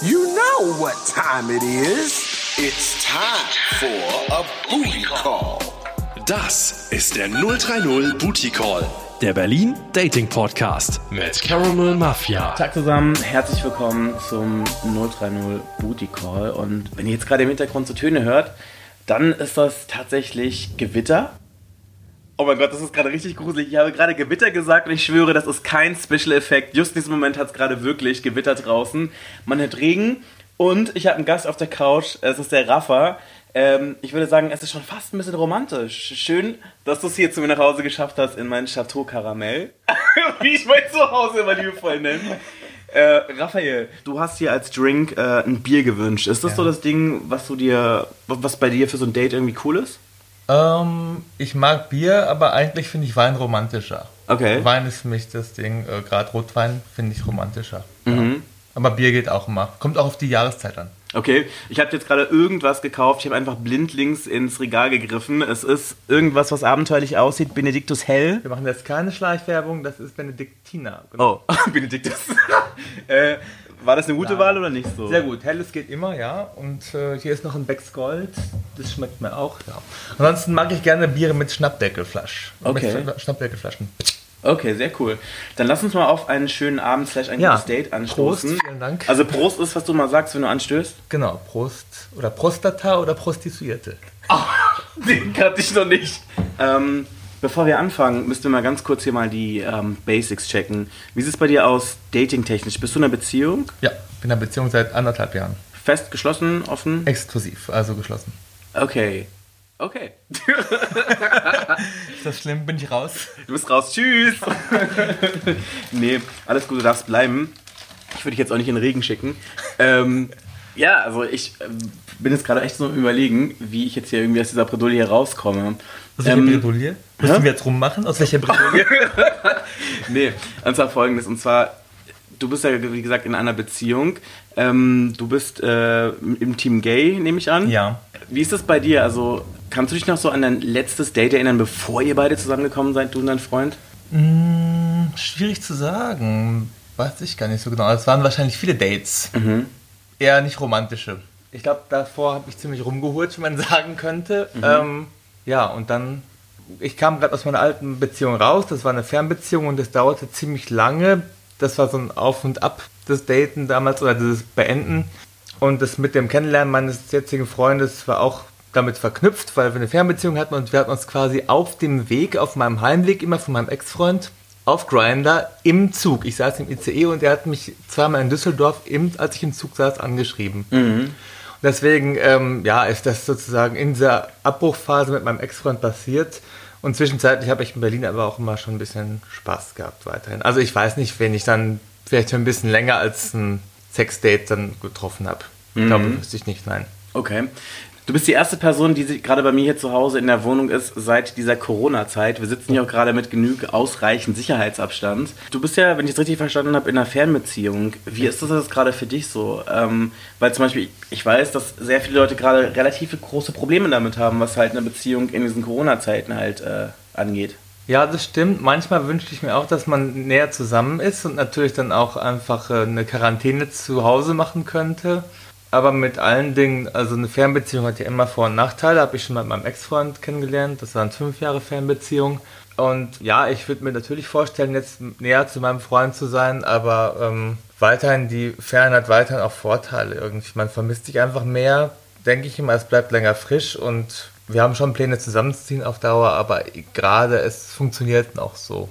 You know what time it is. It's time for a booty call. Das ist der 030 Booty Call, der Berlin Dating Podcast mit Caramel Mafia. Tag zusammen, herzlich willkommen zum 030 Booty Call. Und wenn ihr jetzt gerade im Hintergrund so Töne hört, dann ist das tatsächlich Gewitter. Oh mein Gott, das ist gerade richtig gruselig. Ich habe gerade Gewitter gesagt und ich schwöre, das ist kein Special-Effekt. Just in diesem Moment hat es gerade wirklich gewittert draußen. Man hört Regen und ich habe einen Gast auf der Couch. Es ist der Rafa. Ähm, ich würde sagen, es ist schon fast ein bisschen romantisch. Schön, dass du es hier zu mir nach Hause geschafft hast in mein Chateau Karamell. Wie ich mein Zuhause immer liebevoll nenne. Äh, Raphael, du hast hier als Drink äh, ein Bier gewünscht. Ist das Ja. so das Ding, was du dir, was bei dir für so ein Date irgendwie cool ist? Ähm, ich mag Bier, aber eigentlich finde ich Wein romantischer. Okay. Wein ist für mich das Ding, äh, gerade Rotwein finde ich romantischer. Mhm. Ja. Aber Bier geht auch immer. Kommt auch auf die Jahreszeit an. Okay, ich habe jetzt gerade irgendwas gekauft. Ich habe einfach blindlings ins Regal gegriffen. Es ist irgendwas, was abenteuerlich aussieht. Benediktus Hell. Wir machen jetzt keine Schleichwerbung, das ist Benediktina. Genau. Oh, Benediktus. äh, war das eine gute Nein. Wahl oder nicht so? Sehr gut, helles geht immer, ja. Und äh, hier ist noch ein Becks Gold, das schmeckt mir auch, ja. Ansonsten mag ich gerne Biere mit Schnappdeckelflasch. Okay. Mit Schnappdeckelflaschen. Okay, sehr cool. Dann lass uns mal auf einen schönen Abend, vielleicht ein Ja. gutes Date anstoßen. Prost, vielen Dank. Also Prost ist, was du mal sagst, wenn du anstößt. Genau, Prost oder Prostata oder Prostituierte. Den kannte ich noch nicht. Ähm, bevor wir anfangen, müssten wir mal ganz kurz hier mal die ähm, Basics checken. Wie sieht es bei dir aus, datingtechnisch? Bist du in einer Beziehung? Ja, bin in einer Beziehung seit anderthalb Jahren. Fest, geschlossen, offen? Exklusiv, also geschlossen. Okay. Okay. Ist das schlimm? Bin ich raus? Du bist raus. Tschüss. nee, alles gut, du darfst bleiben. Ich würde dich jetzt auch nicht in den Regen schicken. Ähm, ja, also ich ähm, bin jetzt gerade echt so überlegen, wie ich jetzt hier irgendwie aus dieser Bredouille hier rauskomme. Aus welcher Ähm, Bredouille? Müssen wir jetzt rummachen? Aus welcher Bredouille? Nee, und zwar folgendes. Und zwar, du bist ja, wie gesagt, in einer Beziehung. Ähm, du bist äh, im Team Gay, nehme ich an. Ja. Wie ist das bei dir? Also, kannst du dich noch so an dein letztes Date erinnern, bevor ihr beide zusammengekommen seid, du und dein Freund? Hm, schwierig zu sagen. Weiß ich gar nicht so genau. Es waren wahrscheinlich viele Dates. Mhm. Eher nicht romantische. Ich glaube, davor habe ich ziemlich rumgeholt, wie man sagen könnte. Mhm. Ähm, ja, und dann, ich kam gerade aus meiner alten Beziehung raus. Das war eine Fernbeziehung und das dauerte ziemlich lange. Das war so ein Auf und Ab des Daten damals oder dieses Beenden. Und das mit dem Kennenlernen meines jetzigen Freundes war auch damit verknüpft, weil wir eine Fernbeziehung hatten und wir hatten uns quasi auf dem Weg, auf meinem Heimweg immer von meinem Ex-Freund auf Grinder im Zug. Ich saß im ICE und er hat mich zweimal in Düsseldorf, im, als ich im Zug saß, angeschrieben. Und deswegen, ähm, ja, ist das sozusagen in dieser Abbruchphase mit meinem Ex-Freund passiert. Und zwischenzeitlich habe ich in Berlin aber auch immer schon ein bisschen Spaß gehabt weiterhin. Also ich weiß nicht, wen ich dann vielleicht ein bisschen länger als ein Sexdate dann getroffen habe. Ich glaube, wüsste ich nicht, nein. Okay. Du bist die erste Person, die gerade bei mir hier zu Hause in der Wohnung ist seit dieser Corona-Zeit. Wir sitzen hier auch gerade mit genug ausreichend Sicherheitsabstand. Du bist ja, wenn ich es richtig verstanden habe, in einer Fernbeziehung. Wie ist das jetzt gerade für dich so? Ähm, weil zum Beispiel, ich weiß, dass sehr viele Leute gerade relativ große Probleme damit haben, was halt eine Beziehung in diesen Corona-Zeiten halt äh, angeht. Ja, das stimmt. Manchmal wünschte ich mir auch, dass man näher zusammen ist und natürlich dann auch einfach äh, eine Quarantäne zu Hause machen könnte. Aber mit allen Dingen, also eine Fernbeziehung hat ja immer Vor- und Nachteile. Habe ich schon mit meinem Ex-Freund kennengelernt. Das waren fünf Jahre Fernbeziehung. Und ja, ich würde mir natürlich vorstellen, jetzt näher zu meinem Freund zu sein, aber ähm, weiterhin, die Ferne hat weiterhin auch Vorteile irgendwie. Man vermisst sich einfach mehr, denke ich immer, es bleibt länger frisch und wir haben schon Pläne zusammenzuziehen auf Dauer, aber gerade es funktioniert noch so.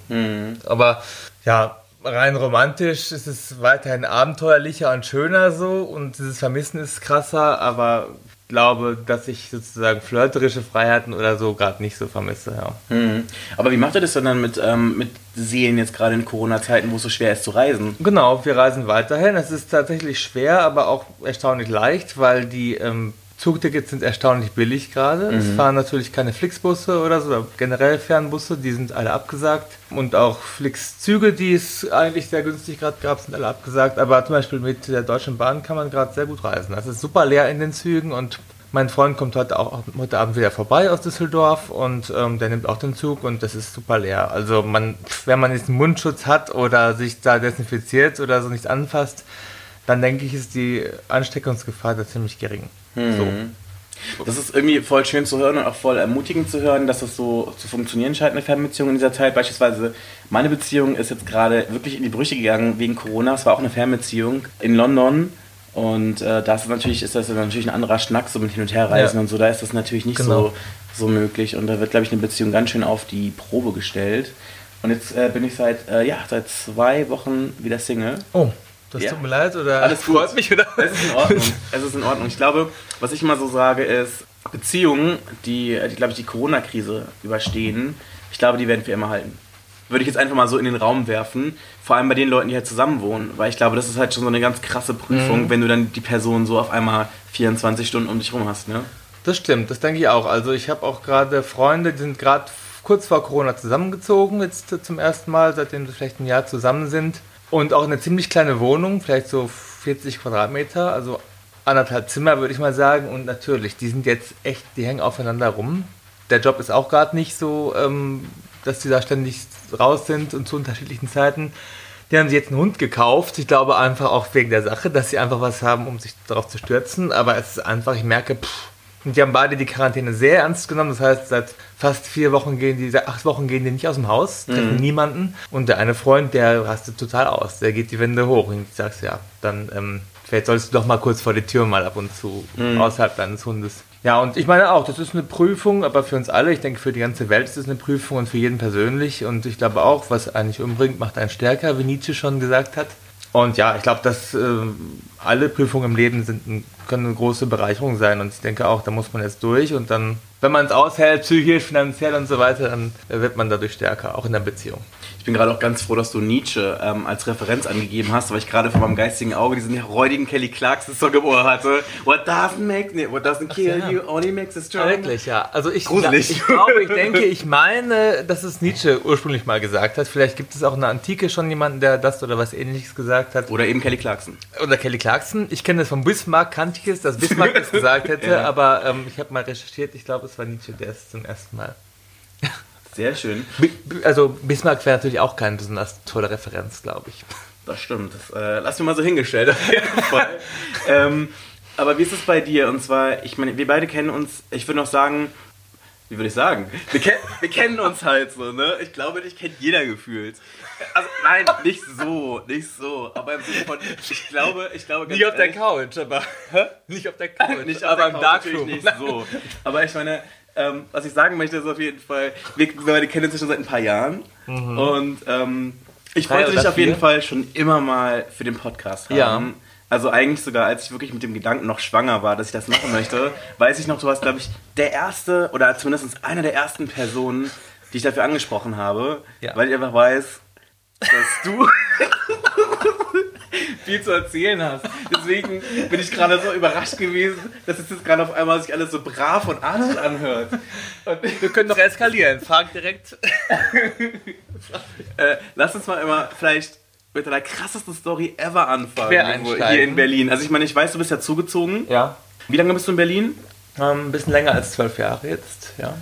Aber ja, rein romantisch ist es weiterhin abenteuerlicher und schöner so und dieses Vermissen ist krasser, aber ich glaube, dass ich sozusagen flirterische Freiheiten oder so gerade nicht so vermisse, ja. Mhm. Aber wie macht ihr das denn dann mit, ähm, mit Seelen jetzt gerade in Corona-Zeiten, wo es so schwer ist zu reisen? Genau, wir reisen weiterhin. Es ist tatsächlich schwer, aber auch erstaunlich leicht, weil die ähm, Zugtickets sind erstaunlich billig gerade. Es fahren natürlich keine Flixbusse oder so, oder generell Fernbusse, die sind alle abgesagt. Und auch Flixzüge, die es eigentlich sehr günstig gerade gab, sind alle abgesagt. Aber zum Beispiel mit der Deutschen Bahn kann man gerade sehr gut reisen. Es ist super leer in den Zügen und mein Freund kommt heute auch heute Abend wieder vorbei aus Düsseldorf und ähm, der nimmt auch den Zug und das ist super leer. Also man, wenn man jetzt einen Mundschutz hat oder sich da desinfiziert oder so nicht anfasst, dann denke ich, ist die Ansteckungsgefahr da ziemlich gering. So. Das ist irgendwie voll schön zu hören und auch voll ermutigend zu hören, dass das so zu funktionieren scheint, eine Fernbeziehung in dieser Zeit. Beispielsweise, meine Beziehung ist jetzt gerade wirklich in die Brüche gegangen wegen Corona. Es war auch eine Fernbeziehung in London. Und äh, da ist natürlich, ist das natürlich ein anderer Schnack, so mit Hin- und Herreisen Ja. und so. Da ist das natürlich nicht Genau. so, so möglich. Und da wird, glaube ich, eine Beziehung ganz schön auf die Probe gestellt. Und jetzt äh, bin ich seit, äh, ja, seit zwei Wochen wieder Single. Oh, das Ja. tut mir leid oder Alles gut. freut mich oder? Es ist in Ordnung. es ist in Ordnung. Ich glaube, was ich immer so sage, ist, Beziehungen, die, die glaube ich, die Corona-Krise überstehen, ich glaube, die werden für immer halten. Würde ich jetzt einfach mal so in den Raum werfen. Vor allem bei den Leuten, die halt zusammen wohnen. Weil ich glaube, das ist halt schon so eine ganz krasse Prüfung, Mhm. wenn du dann die Person so auf einmal 24 Stunden um dich rum hast. Ne? Das stimmt, das denke ich auch. Also ich habe auch gerade Freunde, die sind gerade kurz vor Corona zusammengezogen, jetzt zum ersten Mal, seitdem sie vielleicht ein Jahr zusammen sind. Und auch eine ziemlich kleine Wohnung, vielleicht so 40 Quadratmeter, also anderthalb Zimmer würde ich mal sagen. Und natürlich, die sind jetzt echt, die hängen aufeinander rum. Der Job ist auch gerade nicht so, ähm, dass die da ständig raus sind und zu unterschiedlichen Zeiten. Die haben sich jetzt einen Hund gekauft. Ich glaube einfach auch wegen der Sache, dass sie einfach was haben, um sich darauf zu stürzen. Aber es ist einfach, ich merke, pff, und die haben beide die Quarantäne sehr ernst genommen. Das heißt, seit fast vier Wochen gehen die, seit acht Wochen gehen die nicht aus dem Haus, treffen niemanden. Und der eine Freund, der rastet total aus. Der geht die Wände hoch. Und ich sag's ja, dann ähm, vielleicht solltest du doch mal kurz vor die Tür mal ab und zu außerhalb deines Hundes. Ja, und ich meine auch, das ist eine Prüfung, aber für uns alle, ich denke für die ganze Welt ist es eine Prüfung und für jeden persönlich. Und ich glaube auch, was eigentlich umbringt, macht einen stärker, wie Nietzsche schon gesagt hat. Und ja, ich glaube, dass äh, alle Prüfungen im Leben sind, ein- können eine große Bereicherung sein. Und ich denke auch, da muss man jetzt durch. Und dann, wenn man es aushält, psychisch, finanziell und so weiter, dann wird man dadurch stärker, auch in der Beziehung. Ich bin gerade auch ganz froh, dass du Nietzsche ähm, als Referenz angegeben hast, weil ich gerade vor meinem geistigen Auge diesen räudigen Kelly Clarkson Song im Ohr hatte. What doesn't make, nee, what doesn't kill ja. you only makes Ja, strong. wirklich, ja. Also ich, Gruselig. ich glaube, ich denke, ich meine, dass es Nietzsche ursprünglich mal gesagt hat. Vielleicht gibt es auch in der Antike schon jemanden, der das oder was ähnliches gesagt hat. Oder eben Kelly Clarkson. Oder Kelly Clarkson. Ich kenne das von Bismarck, kannte ich es, dass Bismarck das gesagt hätte, Ja. aber ähm, ich habe mal recherchiert, ich glaube, es war Nietzsche, der es zum ersten Mal. Sehr schön. Also Bismarck wäre natürlich auch keine besonders tolle Referenz, glaube ich. Das stimmt. Das äh, lass mir mal so hingestellt auf ähm, aber wie ist es bei dir? Und zwar, ich meine, wir beide kennen uns, ich würde noch sagen, wie würde ich sagen? Wir, ken wir kennen uns halt so, ne? Ich glaube, dich kennt jeder gefühlt. Also, nein, nicht so, nicht so. Aber im Sinne von, ich glaube, ich glaube ganz ehrlich- Couch, aber. Nicht auf der Couch, nicht auf der Couch, natürlich nicht so. Aber ich meine, ähm, was ich sagen möchte, ist auf jeden Fall, wir, wir beide kennen uns ja schon seit ein paar Jahren. Und ähm, ich Drei wollte dich auf jeden vier? Fall schon immer mal für den Podcast haben. Ja. Also eigentlich sogar, als ich wirklich mit dem Gedanken noch schwanger war, dass ich das machen möchte, weiß ich noch, du warst, glaube ich, der erste oder zumindest einer der ersten Personen, die ich dafür angesprochen habe, Ja. weil ich einfach weiß, dass du viel zu erzählen hast. Deswegen bin ich gerade so überrascht gewesen, dass es jetzt gerade auf einmal sich alles so brav und artig anhört. Und, Wir können doch eskalieren. Frag direkt. äh, lass uns mal immer vielleicht mit deiner krassesten Story ever anfangen. Hier in Berlin. Also ich meine, ich weiß, du bist ja zugezogen. Ja. Wie lange bist du in Berlin? Ähm, ein bisschen länger als zwölf Jahre jetzt, ja.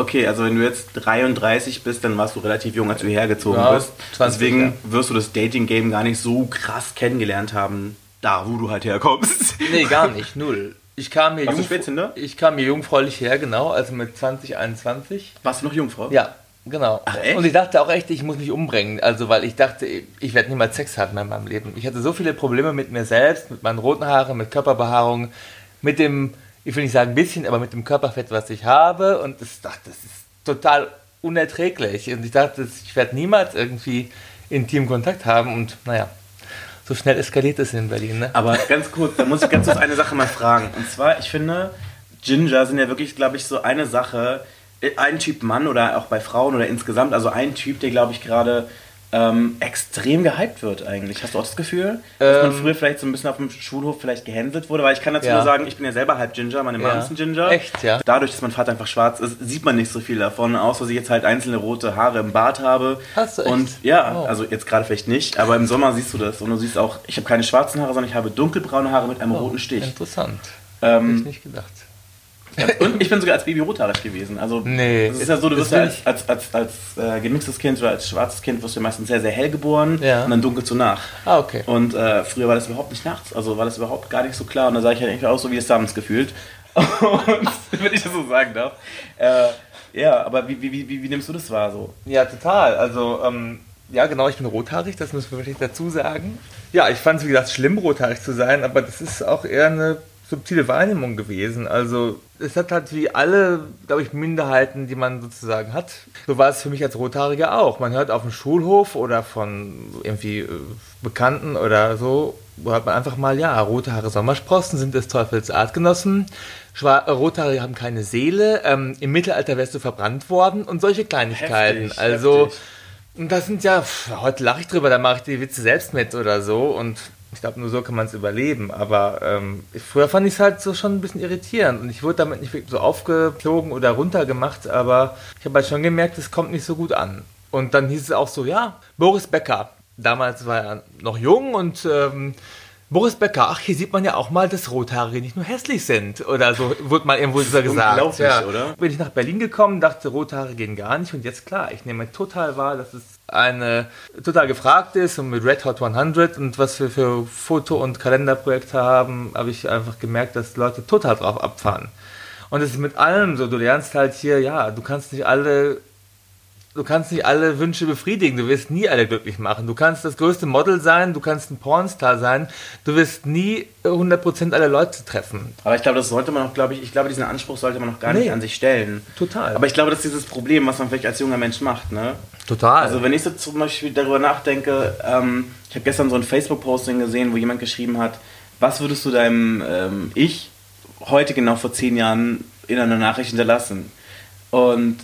Okay, also wenn du jetzt 33 bist, dann warst du relativ jung, als du hierher gezogen Ja, bist. 20, Deswegen ja. wirst du das Dating-Game gar nicht so krass kennengelernt haben, da wo du halt herkommst. Nee, gar nicht, null. Ich kam hier, Warst jungfr- Spätzünder? ich kam hier jungfräulich her, genau, also mit 20, 21. Warst du noch Jungfrau? Ja, genau. Ach, echt? Und ich dachte auch echt, ich muss mich umbringen. Also, weil ich dachte, ich werde niemals Sex haben in meinem Leben. Ich hatte so viele Probleme mit mir selbst, mit meinen roten Haaren, mit Körperbehaarung, mit dem, ich will nicht sagen ein bisschen, aber mit dem Körperfett, was ich habe. Und ich dachte, das ist total unerträglich. Und ich dachte, ich werde niemals irgendwie intim Kontakt haben. Und naja, so schnell eskaliert es in Berlin. Ne? Aber ganz kurz, da muss ich ganz kurz eine Sache mal fragen. Und zwar, ich finde, Ginger sind ja wirklich, glaube ich, so eine Sache, ein Typ Mann oder auch bei Frauen oder insgesamt, also ein Typ, der, glaube ich, gerade ähm, extrem gehypt wird eigentlich. Hast du auch das Gefühl, dass man Ähm, früher vielleicht so ein bisschen auf dem Schulhof vielleicht gehänselt wurde? Weil ich kann dazu Ja. nur sagen, ich bin ja selber halb Ginger, meine Mom Ja. ist ein Ginger. Echt, ja? Dadurch, dass mein Vater einfach schwarz ist, sieht man nicht so viel davon, außer dass ich jetzt halt einzelne rote Haare im Bart habe. Hast du echt? Und ja, Oh. also jetzt gerade vielleicht nicht, aber im Sommer siehst du das. Und du siehst auch, ich habe keine schwarzen Haare, sondern ich habe dunkelbraune Haare mit einem roten Stich. Interessant. Hätte ich Ähm, nicht gedacht. Und ich bin sogar als Baby rothaarig gewesen. Also Nee. es ist ja so, du Das wirst ja als, als, als, als äh, gemixtes Kind oder als schwarzes Kind wirst du meistens sehr, sehr hell geboren Ja. und dann dunkel zu nach. Ah, okay. Und äh, früher war das überhaupt nicht nachts, also war das überhaupt gar nicht so klar. Und da sah ich halt irgendwie aus so wie das Samens gefühlt. Und wenn ich das so sagen darf. Äh, ja, aber wie, wie, wie, wie nimmst du das wahr so? Ja, total. Also, ähm, ja, genau, ich bin rothaarig, das müssen wir wirklich dazu sagen. Ja, ich fand es, wie gesagt, schlimm, rothaarig zu sein, aber das ist auch eher eine subtile Wahrnehmung gewesen. Also, es hat halt wie alle, glaube ich, Minderheiten, die man sozusagen hat. So war es für mich als Rothaariger auch. Man hört auf dem Schulhof oder von irgendwie äh, Bekannten oder so, hört man einfach mal, ja, rote Haare Sommersprossen sind des Teufels Artgenossen. Schwa äh, Rothaarige haben keine Seele. Ähm, Im Mittelalter wärst du verbrannt worden und solche Kleinigkeiten. Heftig, also, heftig. und das sind ja, pff, heute lache ich drüber, da mache ich die Witze selbst mit oder so und ich glaube, nur so kann man es überleben. Aber ähm, früher fand ich es halt so schon ein bisschen irritierend und ich wurde damit nicht so aufgeflogen oder runtergemacht, aber ich habe halt schon gemerkt, es kommt nicht so gut an. Und dann hieß es auch so, ja, Boris Becker. Damals war er noch jung und ähm, Boris Becker, ach, hier sieht man ja auch mal, dass Rothaarige nicht nur hässlich sind. Oder so wurde mal irgendwo so gesagt. Unglaublich, ja. oder? Bin ich nach Berlin gekommen, dachte, Rothaare gehen gar nicht. Und jetzt klar, ich nehme total wahr, dass es eine total gefragt ist und mit Red Hot 100 und was wir für Foto- und Kalenderprojekte haben, habe ich einfach gemerkt, dass Leute total drauf abfahren. Und es ist mit allem so, du lernst halt hier, ja, du kannst nicht alle du kannst nicht alle Wünsche befriedigen, du wirst nie alle glücklich machen. Du kannst das größte Model sein, du kannst ein Pornstar sein, du wirst nie 100% alle Leute treffen. Aber ich glaube, das sollte man auch, glaube ich, ich glaube, diesen Anspruch sollte man noch gar nicht Nee. an sich stellen. Total. Aber ich glaube, das ist dieses Problem, was man vielleicht als junger Mensch macht, ne? Total. Also wenn ich so zum Beispiel darüber nachdenke, ähm, ich habe gestern so ein Facebook-Posting gesehen, wo jemand geschrieben hat, was würdest du deinem ähm, Ich heute genau vor zehn Jahren in einer Nachricht hinterlassen? Und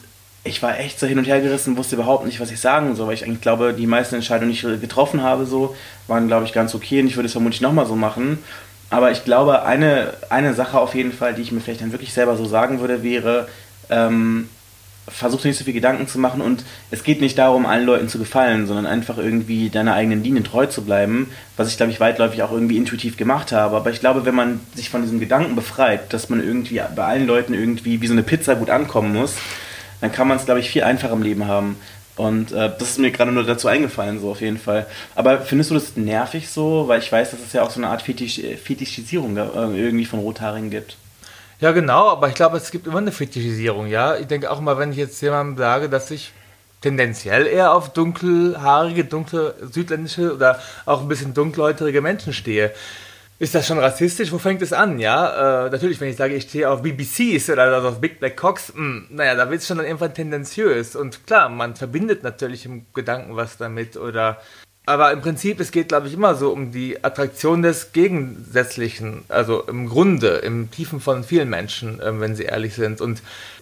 ich war echt so hin und her gerissen, wusste überhaupt nicht, was ich sagen soll, weil ich eigentlich glaube, die meisten Entscheidungen, die ich getroffen habe, so, waren, glaube ich, ganz okay und ich würde es vermutlich nochmal so machen. Aber ich glaube, eine, eine Sache auf jeden Fall, die ich mir vielleicht dann wirklich selber so sagen würde, wäre, ähm, versuch nicht so viel Gedanken zu machen und es geht nicht darum, allen Leuten zu gefallen, sondern einfach irgendwie deiner eigenen Linie treu zu bleiben, was ich glaube ich weitläufig auch irgendwie intuitiv gemacht habe. Aber ich glaube, wenn man sich von diesem Gedanken befreit, dass man irgendwie bei allen Leuten irgendwie wie so eine Pizza gut ankommen muss, dann kann man es glaube ich viel einfacher im Leben haben. Und äh, das ist mir gerade nur dazu eingefallen, so auf jeden Fall. Aber findest du das nervig so? Weil ich weiß, dass es ja auch so eine Art Fetisch, Fetischisierung äh, irgendwie von Rothaarigen gibt. Ja, genau, aber ich glaube, es gibt immer eine Fetischisierung, ja. Ich denke auch mal, wenn ich jetzt jemandem sage, dass ich tendenziell eher auf dunkelhaarige, dunkle südländische oder auch ein bisschen dunkelhäutige Menschen stehe. Ist das schon rassistisch? Wo fängt es an? Ja, äh, natürlich, wenn ich sage, ich stehe auf BBCs oder also auf Big Black Cocks, mh, naja, da wird es schon dann irgendwann tendenziös. Und klar, man verbindet natürlich im Gedanken was damit oder. Aber im Prinzip, es geht, glaube ich, immer so um die Attraktion des Gegensätzlichen. Also im Grunde, im Tiefen von vielen Menschen, ähm, wenn sie ehrlich sind. Und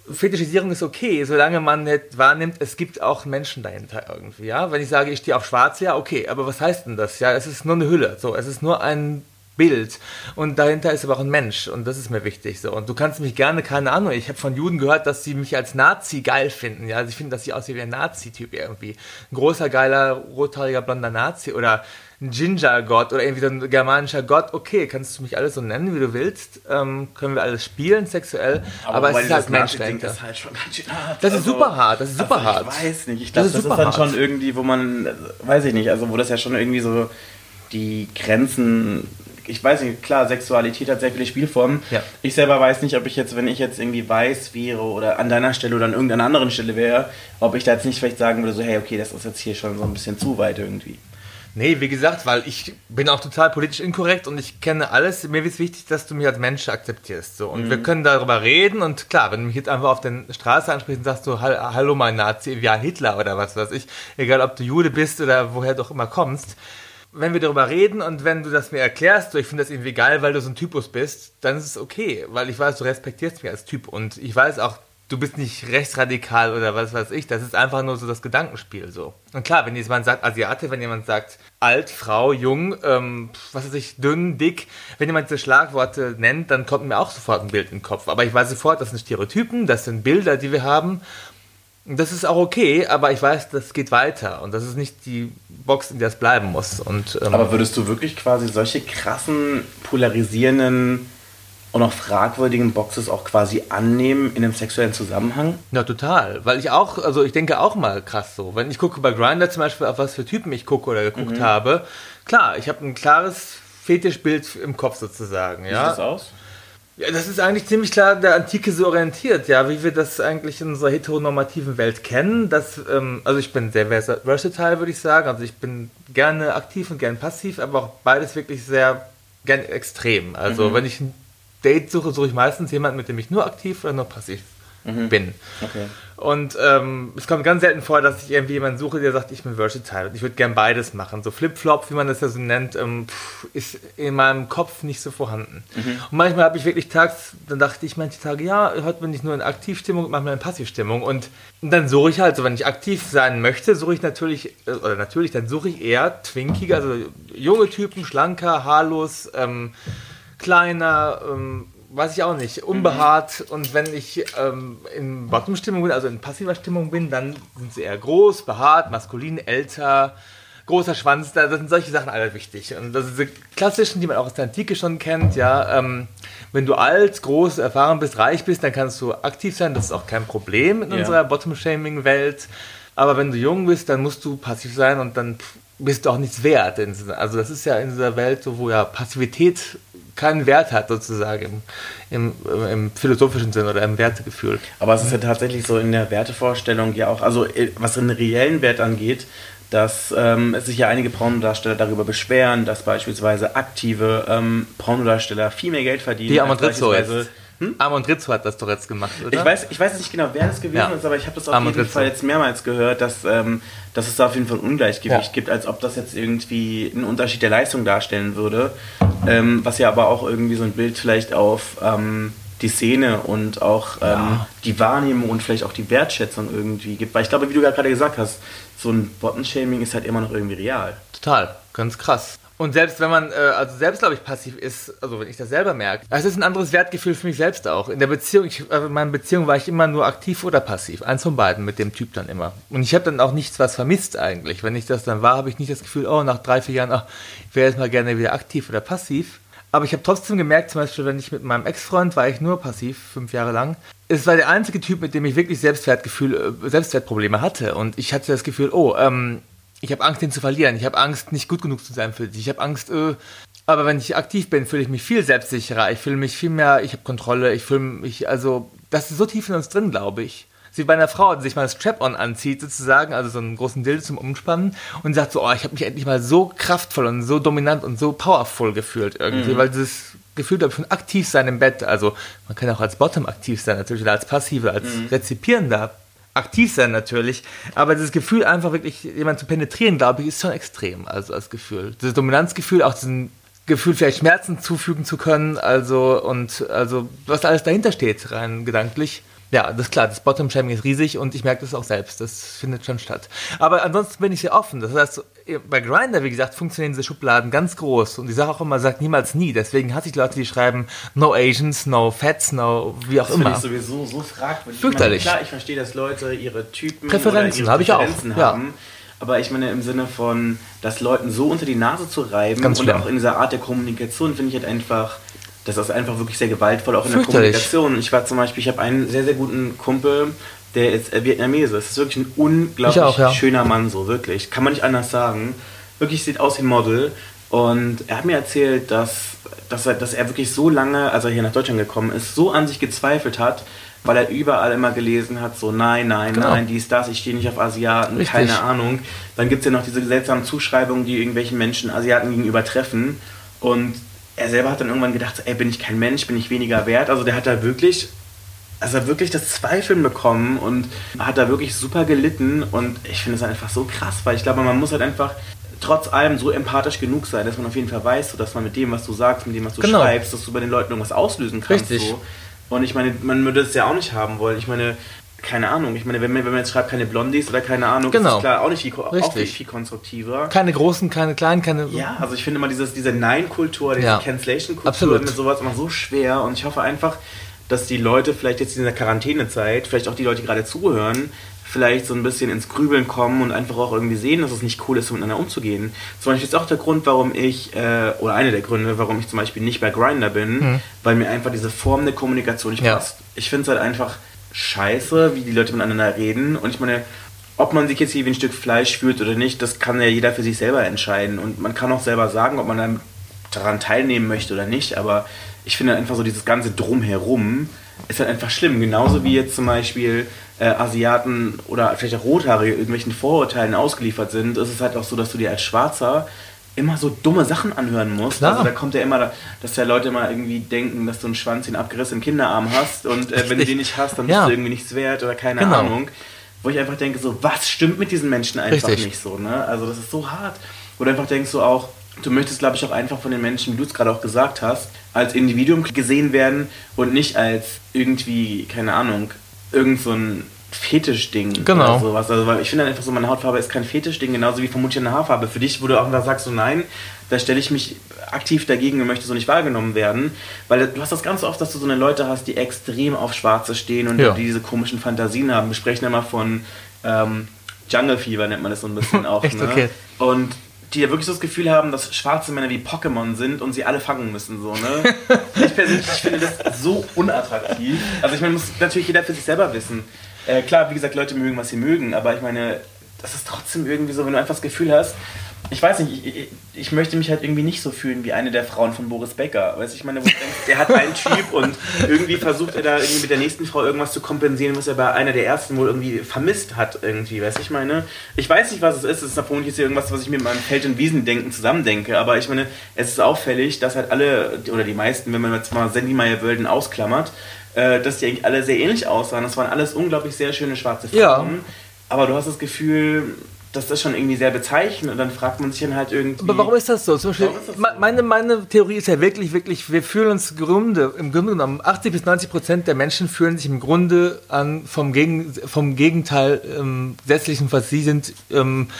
Fetischisierung ist okay, solange man nicht wahrnimmt, es gibt auch Menschen dahinter irgendwie. Ja, wenn ich sage, ich stehe auf Schwarz, ja, okay, aber was heißt denn das? Ja, es ist nur eine Hülle. So, es ist nur ein Bild. Und dahinter ist aber auch ein Mensch. Und das ist mir wichtig so. Und du kannst mich gerne keine Ahnung ich habe von Juden gehört dass sie mich als Nazi geil finden. Ja also ich finde dass sie aussieht wie ein Nazi-Typ irgendwie. Ein großer geiler rothaariger blonder Nazi oder ein Ginger-Gott oder irgendwie so ein germanischer Gott. Okay kannst du mich alles so nennen wie du willst. Ähm, können wir alles spielen sexuell. Aber, wobei es ist halt Mensch dahinter ist halt schon ganz schön hart. Das ist super hart, das ist super also hart. Ich weiß nicht, ich Das glaube, ist das, ist dann schon irgendwie, wo man, weiß ich nicht, also wo das ja schon irgendwie so die Grenzen, ich weiß nicht, klar, Sexualität hat sehr viele Spielformen. Ja. Ich selber weiß nicht, ob ich jetzt, wenn ich jetzt irgendwie weiß wäre oder an deiner Stelle oder an irgendeiner anderen Stelle wäre, ob ich da jetzt nicht vielleicht sagen würde, so, hey, okay, das ist jetzt hier schon so ein bisschen zu weit irgendwie. Nee, wie gesagt, weil ich bin auch total politisch inkorrekt und ich kenne alles. Mir ist wichtig, dass du mich als Mensch akzeptierst. So. Und wir können darüber reden und klar, wenn du mich jetzt einfach auf der Straße ansprichst und sagst du, "Hall- hallo mein Nazi, ein Hitler oder was weiß ich, egal ob du Jude bist oder woher du auch immer kommst, wenn wir darüber reden und wenn du das mir erklärst, so ich finde das irgendwie geil, weil du so ein Typus bist, dann ist es okay, weil ich weiß, du respektierst mich als Typ und ich weiß auch, du bist nicht rechtsradikal oder was weiß ich, das ist einfach nur so das Gedankenspiel so. Und klar, wenn jemand sagt Asiate, wenn jemand sagt alt, Frau, jung, ähm, was weiß ich, dünn, dick, wenn jemand diese Schlagworte nennt, dann kommt mir auch sofort ein Bild in den Kopf. Aber ich weiß sofort, das sind Stereotypen, das sind Bilder, die wir haben. Das ist auch okay, aber ich weiß, das geht weiter und das ist nicht die Box, in der es bleiben muss. Und, ähm, Aber würdest du wirklich quasi solche krassen, polarisierenden und auch fragwürdigen Boxes auch quasi annehmen in einem sexuellen Zusammenhang? Ja, total. Weil ich auch, also ich denke auch mal krass so. Wenn ich gucke bei Grindr zum Beispiel, auf was für Typen ich gucke oder geguckt habe, klar, ich habe ein klares Fetischbild im Kopf sozusagen. Wie Ja? sieht das aus? Ja, das ist eigentlich ziemlich klar der Antike so orientiert, ja, wie wir das eigentlich in unserer heteronormativen Welt kennen. Das, ähm, also ich bin sehr vers- versatile, würde ich sagen. Also ich bin gerne aktiv und gern passiv, aber auch beides wirklich sehr gern extrem. Also wenn ich ein Date suche, suche ich meistens jemanden, mit dem ich nur aktiv oder nur passiv bin. Okay. Und ähm, es kommt ganz selten vor, dass ich irgendwie jemanden suche, der sagt, ich bin versatile und ich würde gern beides machen. So Flip-Flop, wie man das ja so nennt, ähm, pff, ist in meinem Kopf nicht so vorhanden. Und manchmal habe ich wirklich tags, dann dachte ich manche Tage, ja, heute bin ich nur in Aktivstimmung und manchmal in Passivstimmung. Und dann suche ich halt, so wenn ich aktiv sein möchte, suche ich natürlich, äh, oder natürlich, dann suche ich eher twinkige, also junge Typen, schlanker, haarlos, ähm, kleiner, ähm, weiß ich auch nicht, unbehaart. Und wenn ich ähm, in Bottom-Stimmung bin, also in passiver Stimmung bin, dann sind sie eher groß, behaart, maskulin, älter, großer Schwanz. Da das sind solche Sachen alle wichtig. Und das sind die klassischen, die man auch aus der Antike schon kennt. Ja, ähm, wenn du alt, groß, erfahren bist, reich bist, dann kannst du aktiv sein. Das ist auch kein Problem in Ja. unserer Bottom-Shaming-Welt. Aber wenn du jung bist, dann musst du passiv sein und dann bist du auch nichts wert. Also das ist ja in dieser Welt so, wo ja Passivität keinen Wert hat, sozusagen, im, im, im philosophischen Sinn oder im Wertegefühl. Aber es ist ja tatsächlich so in der Wertevorstellung ja auch, also äh, was den reellen Wert angeht, dass ähm, es sich ja einige Pornodarsteller darüber beschweren, dass beispielsweise aktive ähm, Pornodarsteller viel mehr Geld verdienen. Die als Amondrizzo beispielsweise- jetzt. Amondrizzo hat das doch jetzt gemacht, oder? Ich weiß, ich weiß nicht genau, wer das gewesen Ja. ist, aber ich habe das auf Amond jeden Rizzo. Fall jetzt mehrmals gehört, dass, ähm, dass es da auf jeden Fall ein Ungleichgewicht Ja. gibt, als ob das jetzt irgendwie einen Unterschied der Leistung darstellen würde. Ähm, was ja aber auch irgendwie so ein Bild vielleicht auf ähm, die Szene und auch ähm, die Wahrnehmung und vielleicht auch die Wertschätzung irgendwie gibt. Weil ich glaube, wie du ja gerade gesagt hast, so ein Bottom-Shaming ist halt immer noch irgendwie real. Total, ganz krass. Und selbst wenn man, äh, also selbst glaube ich passiv ist, also wenn ich das selber merke, es ist ein anderes Wertgefühl für mich selbst auch. In der Beziehung, ich, äh, in meiner Beziehung war ich immer nur aktiv oder passiv. Eins von beiden mit dem Typ dann immer. Und ich habe dann auch nichts was vermisst eigentlich. Wenn ich das dann war, habe ich nicht das Gefühl, oh, nach drei, vier Jahren, ach, ich wäre jetzt mal gerne wieder aktiv oder passiv. Aber ich habe trotzdem gemerkt, zum Beispiel, wenn ich mit meinem Ex-Freund war ich nur passiv, fünf Jahre lang. Es war der einzige Typ, mit dem ich wirklich Selbstwertgefühl, äh, Selbstwertprobleme hatte. Und ich hatte das Gefühl, oh, ähm, ich habe Angst, den zu verlieren. Ich habe Angst, nicht gut genug zu sein für dich. Ich habe Angst, äh, aber wenn ich aktiv bin, fühle ich mich viel selbstsicherer. Ich fühle mich viel mehr, ich habe Kontrolle. Ich fühle mich, also, das ist so tief in uns drin, glaube ich. Sie bei einer Frau, die sich mal das Strap-on anzieht, sozusagen, also so einen großen Dildo zum Umspannen und sagt so, oh, ich habe mich endlich mal so kraftvoll und so dominant und so powerful gefühlt irgendwie, weil dieses Gefühl, glaube ich, von aktiv sein im Bett, also man kann auch als Bottom aktiv sein natürlich oder als Passive, als Rezipierender aktiv sein natürlich, aber dieses Gefühl einfach wirklich jemanden zu penetrieren, glaube ich, ist schon extrem, also als Gefühl. Dieses Dominanzgefühl, auch diesen Gefühl vielleicht Schmerzen zufügen zu können, also und also was alles dahinter steht, rein gedanklich. Ja, das ist klar, das Bottom-Shaming ist riesig und ich merke das auch selbst, das findet schon statt. Aber ansonsten bin ich sehr offen. Das heißt, bei Grindr, wie gesagt, funktionieren diese Schubladen ganz groß und ich sage auch immer, sagt niemals nie. Deswegen hasse ich Leute, die schreiben No Asians, No Fats, No wie auch Das finde immer. ich sowieso so fragwürdig. Fürchterlich. Ich meine, klar, ich verstehe, dass Leute ihre Typen Präferenzen, ihre habe ich auch, Präferenzen ja. haben. Aber ich meine, im Sinne von, das Leuten so unter die Nase zu reiben Ganz und schlimm. auch in dieser Art der Kommunikation finde ich halt einfach, das ist einfach wirklich sehr gewaltvoll, auch in der. Kommunikation. Ich war zum Beispiel, ich habe einen sehr, sehr guten Kumpel, der ist äh, Vietnamese. Es ist wirklich ein unglaublich Ich auch, ja. schöner Mann, so wirklich. Kann man nicht anders sagen. Wirklich sieht aus wie ein Model. Und er hat mir erzählt, dass, dass, er, dass er wirklich so lange, als er hier nach Deutschland gekommen ist, so an sich gezweifelt hat, weil er überall immer gelesen hat, so nein, nein, Genau. nein, dies, das, ich stehe nicht auf Asiaten, Richtig. keine Ahnung. Dann gibt es ja noch diese seltsamen Zuschreibungen, die irgendwelchen Menschen Asiaten gegenüber treffen. Und er selber hat dann irgendwann gedacht, ey, bin ich kein Mensch, bin ich weniger wert? Also der hat da wirklich also wirklich das Zweifeln bekommen und hat da wirklich super gelitten und ich finde es halt einfach so krass, weil ich glaube, man muss halt einfach trotz allem so empathisch genug sein, dass man auf jeden Fall weiß, so, dass man mit dem, was du sagst, mit dem, was du Genau. schreibst, dass du bei den Leuten irgendwas auslösen kannst. Richtig. So. Und ich meine, man würde es ja auch nicht haben wollen. Ich meine, keine Ahnung, ich meine, wenn man, wenn man jetzt schreibt, keine Blondies oder keine Ahnung, ist Genau. das klar auch nicht viel, auch nicht viel konstruktiver. Keine großen, keine kleinen, keine. Ja, also ich finde immer dieses, diese Nein-Kultur, diese Ja. Cancellation-Kultur mit sowas immer so schwer und ich hoffe einfach, dass die Leute vielleicht jetzt in dieser Quarantänezeit, vielleicht auch die Leute, die gerade zuhören, vielleicht so ein bisschen ins Grübeln kommen und einfach auch irgendwie sehen, dass es nicht cool ist, miteinander umzugehen. Zum Beispiel ist auch der Grund, warum ich, äh, oder einer der Gründe, warum ich zum Beispiel nicht bei Grinder bin, weil mir einfach diese Form der Kommunikation nicht Ja. passt. Ich finde es halt einfach scheiße, wie die Leute miteinander reden. Und ich meine, ob man sich jetzt hier wie ein Stück Fleisch fühlt oder nicht, das kann ja jeder für sich selber entscheiden. Und man kann auch selber sagen, ob man dann daran teilnehmen möchte oder nicht. Aber ich finde einfach so dieses ganze Drumherum ist halt einfach schlimm. Genauso wie jetzt zum Beispiel äh, Asiaten oder vielleicht auch Rothaarige irgendwelchen Vorurteilen ausgeliefert sind, ist es halt auch so, dass du dir als Schwarzer immer so dumme Sachen anhören musst. Klar. Also da kommt ja immer, da- dass ja Leute immer irgendwie denken, dass du einen Schwanz, den abgerissenen Kinderarm hast und äh, wenn du den nicht hast, dann bist Ja. du irgendwie nichts wert oder keine Genau. Ahnung. Wo ich einfach denke, so, was stimmt mit diesen Menschen einfach Richtig. nicht so, ne? Also das ist so hart. Wo du einfach denkst so auch, du möchtest, glaube ich, auch einfach von den Menschen, wie du es gerade auch gesagt hast, als Individuum gesehen werden und nicht als irgendwie, keine Ahnung, irgend so ein Fetischding Genau. oder sowas. Also weil ich finde einfach so, meine Hautfarbe ist kein Fetischding, genauso wie vermutlich eine Haarfarbe. Für dich, wo du auch da sagst, so nein, da stelle ich mich aktiv dagegen und möchte so nicht wahrgenommen werden. Weil du hast das ganz oft, dass du so eine Leute hast, die extrem auf Schwarze stehen und Ja. die diese komischen Fantasien haben. Wir sprechen immer von ähm, Jungle Fever, nennt man das so ein bisschen auch. Echt, ne? okay. Und die ja wirklich so das Gefühl haben, dass schwarze Männer wie Pokémon sind und sie alle fangen müssen. So, ne? ich persönlich ich finde das so unattraktiv. Also ich meine, muss natürlich jeder für sich selber wissen. Äh, klar, wie gesagt, Leute mögen, was sie mögen, aber ich meine, das ist trotzdem irgendwie so, wenn du einfach das Gefühl hast, ich weiß nicht, ich, ich, ich möchte mich halt irgendwie nicht so fühlen wie eine der Frauen von Boris Becker. Weißt du, ich meine, wo du denkst, der hat einen Typ und irgendwie versucht er da irgendwie mit der nächsten Frau irgendwas zu kompensieren, was er bei einer der ersten wohl irgendwie vermisst hat irgendwie, weißt du, ich meine, ich weiß nicht, was es ist, es ist vermutlich jetzt irgendwas, was ich mit meinem Feld- und Wiesendenken zusammendenke, aber ich meine, es ist auffällig, dass halt alle, oder die meisten, wenn man jetzt mal Sandy Meyer-Wölden ausklammert, äh, dass die eigentlich alle sehr ähnlich aussahen. Das waren alles unglaublich sehr schöne schwarze Frauen. Ja. Aber du hast das Gefühl, dass das schon irgendwie sehr bezeichnend und dann fragt man sich dann halt irgendwie. Aber warum ist das so? Zum Beispiel, so? me- meine, meine Theorie ist ja wirklich, wirklich, wir fühlen uns Grunde, im Grunde genommen, 80 bis 90 Prozent der Menschen fühlen sich im Grunde an vom, Gegen, vom Gegenteil ähm, gesetzlichen, was sie sind, ähm,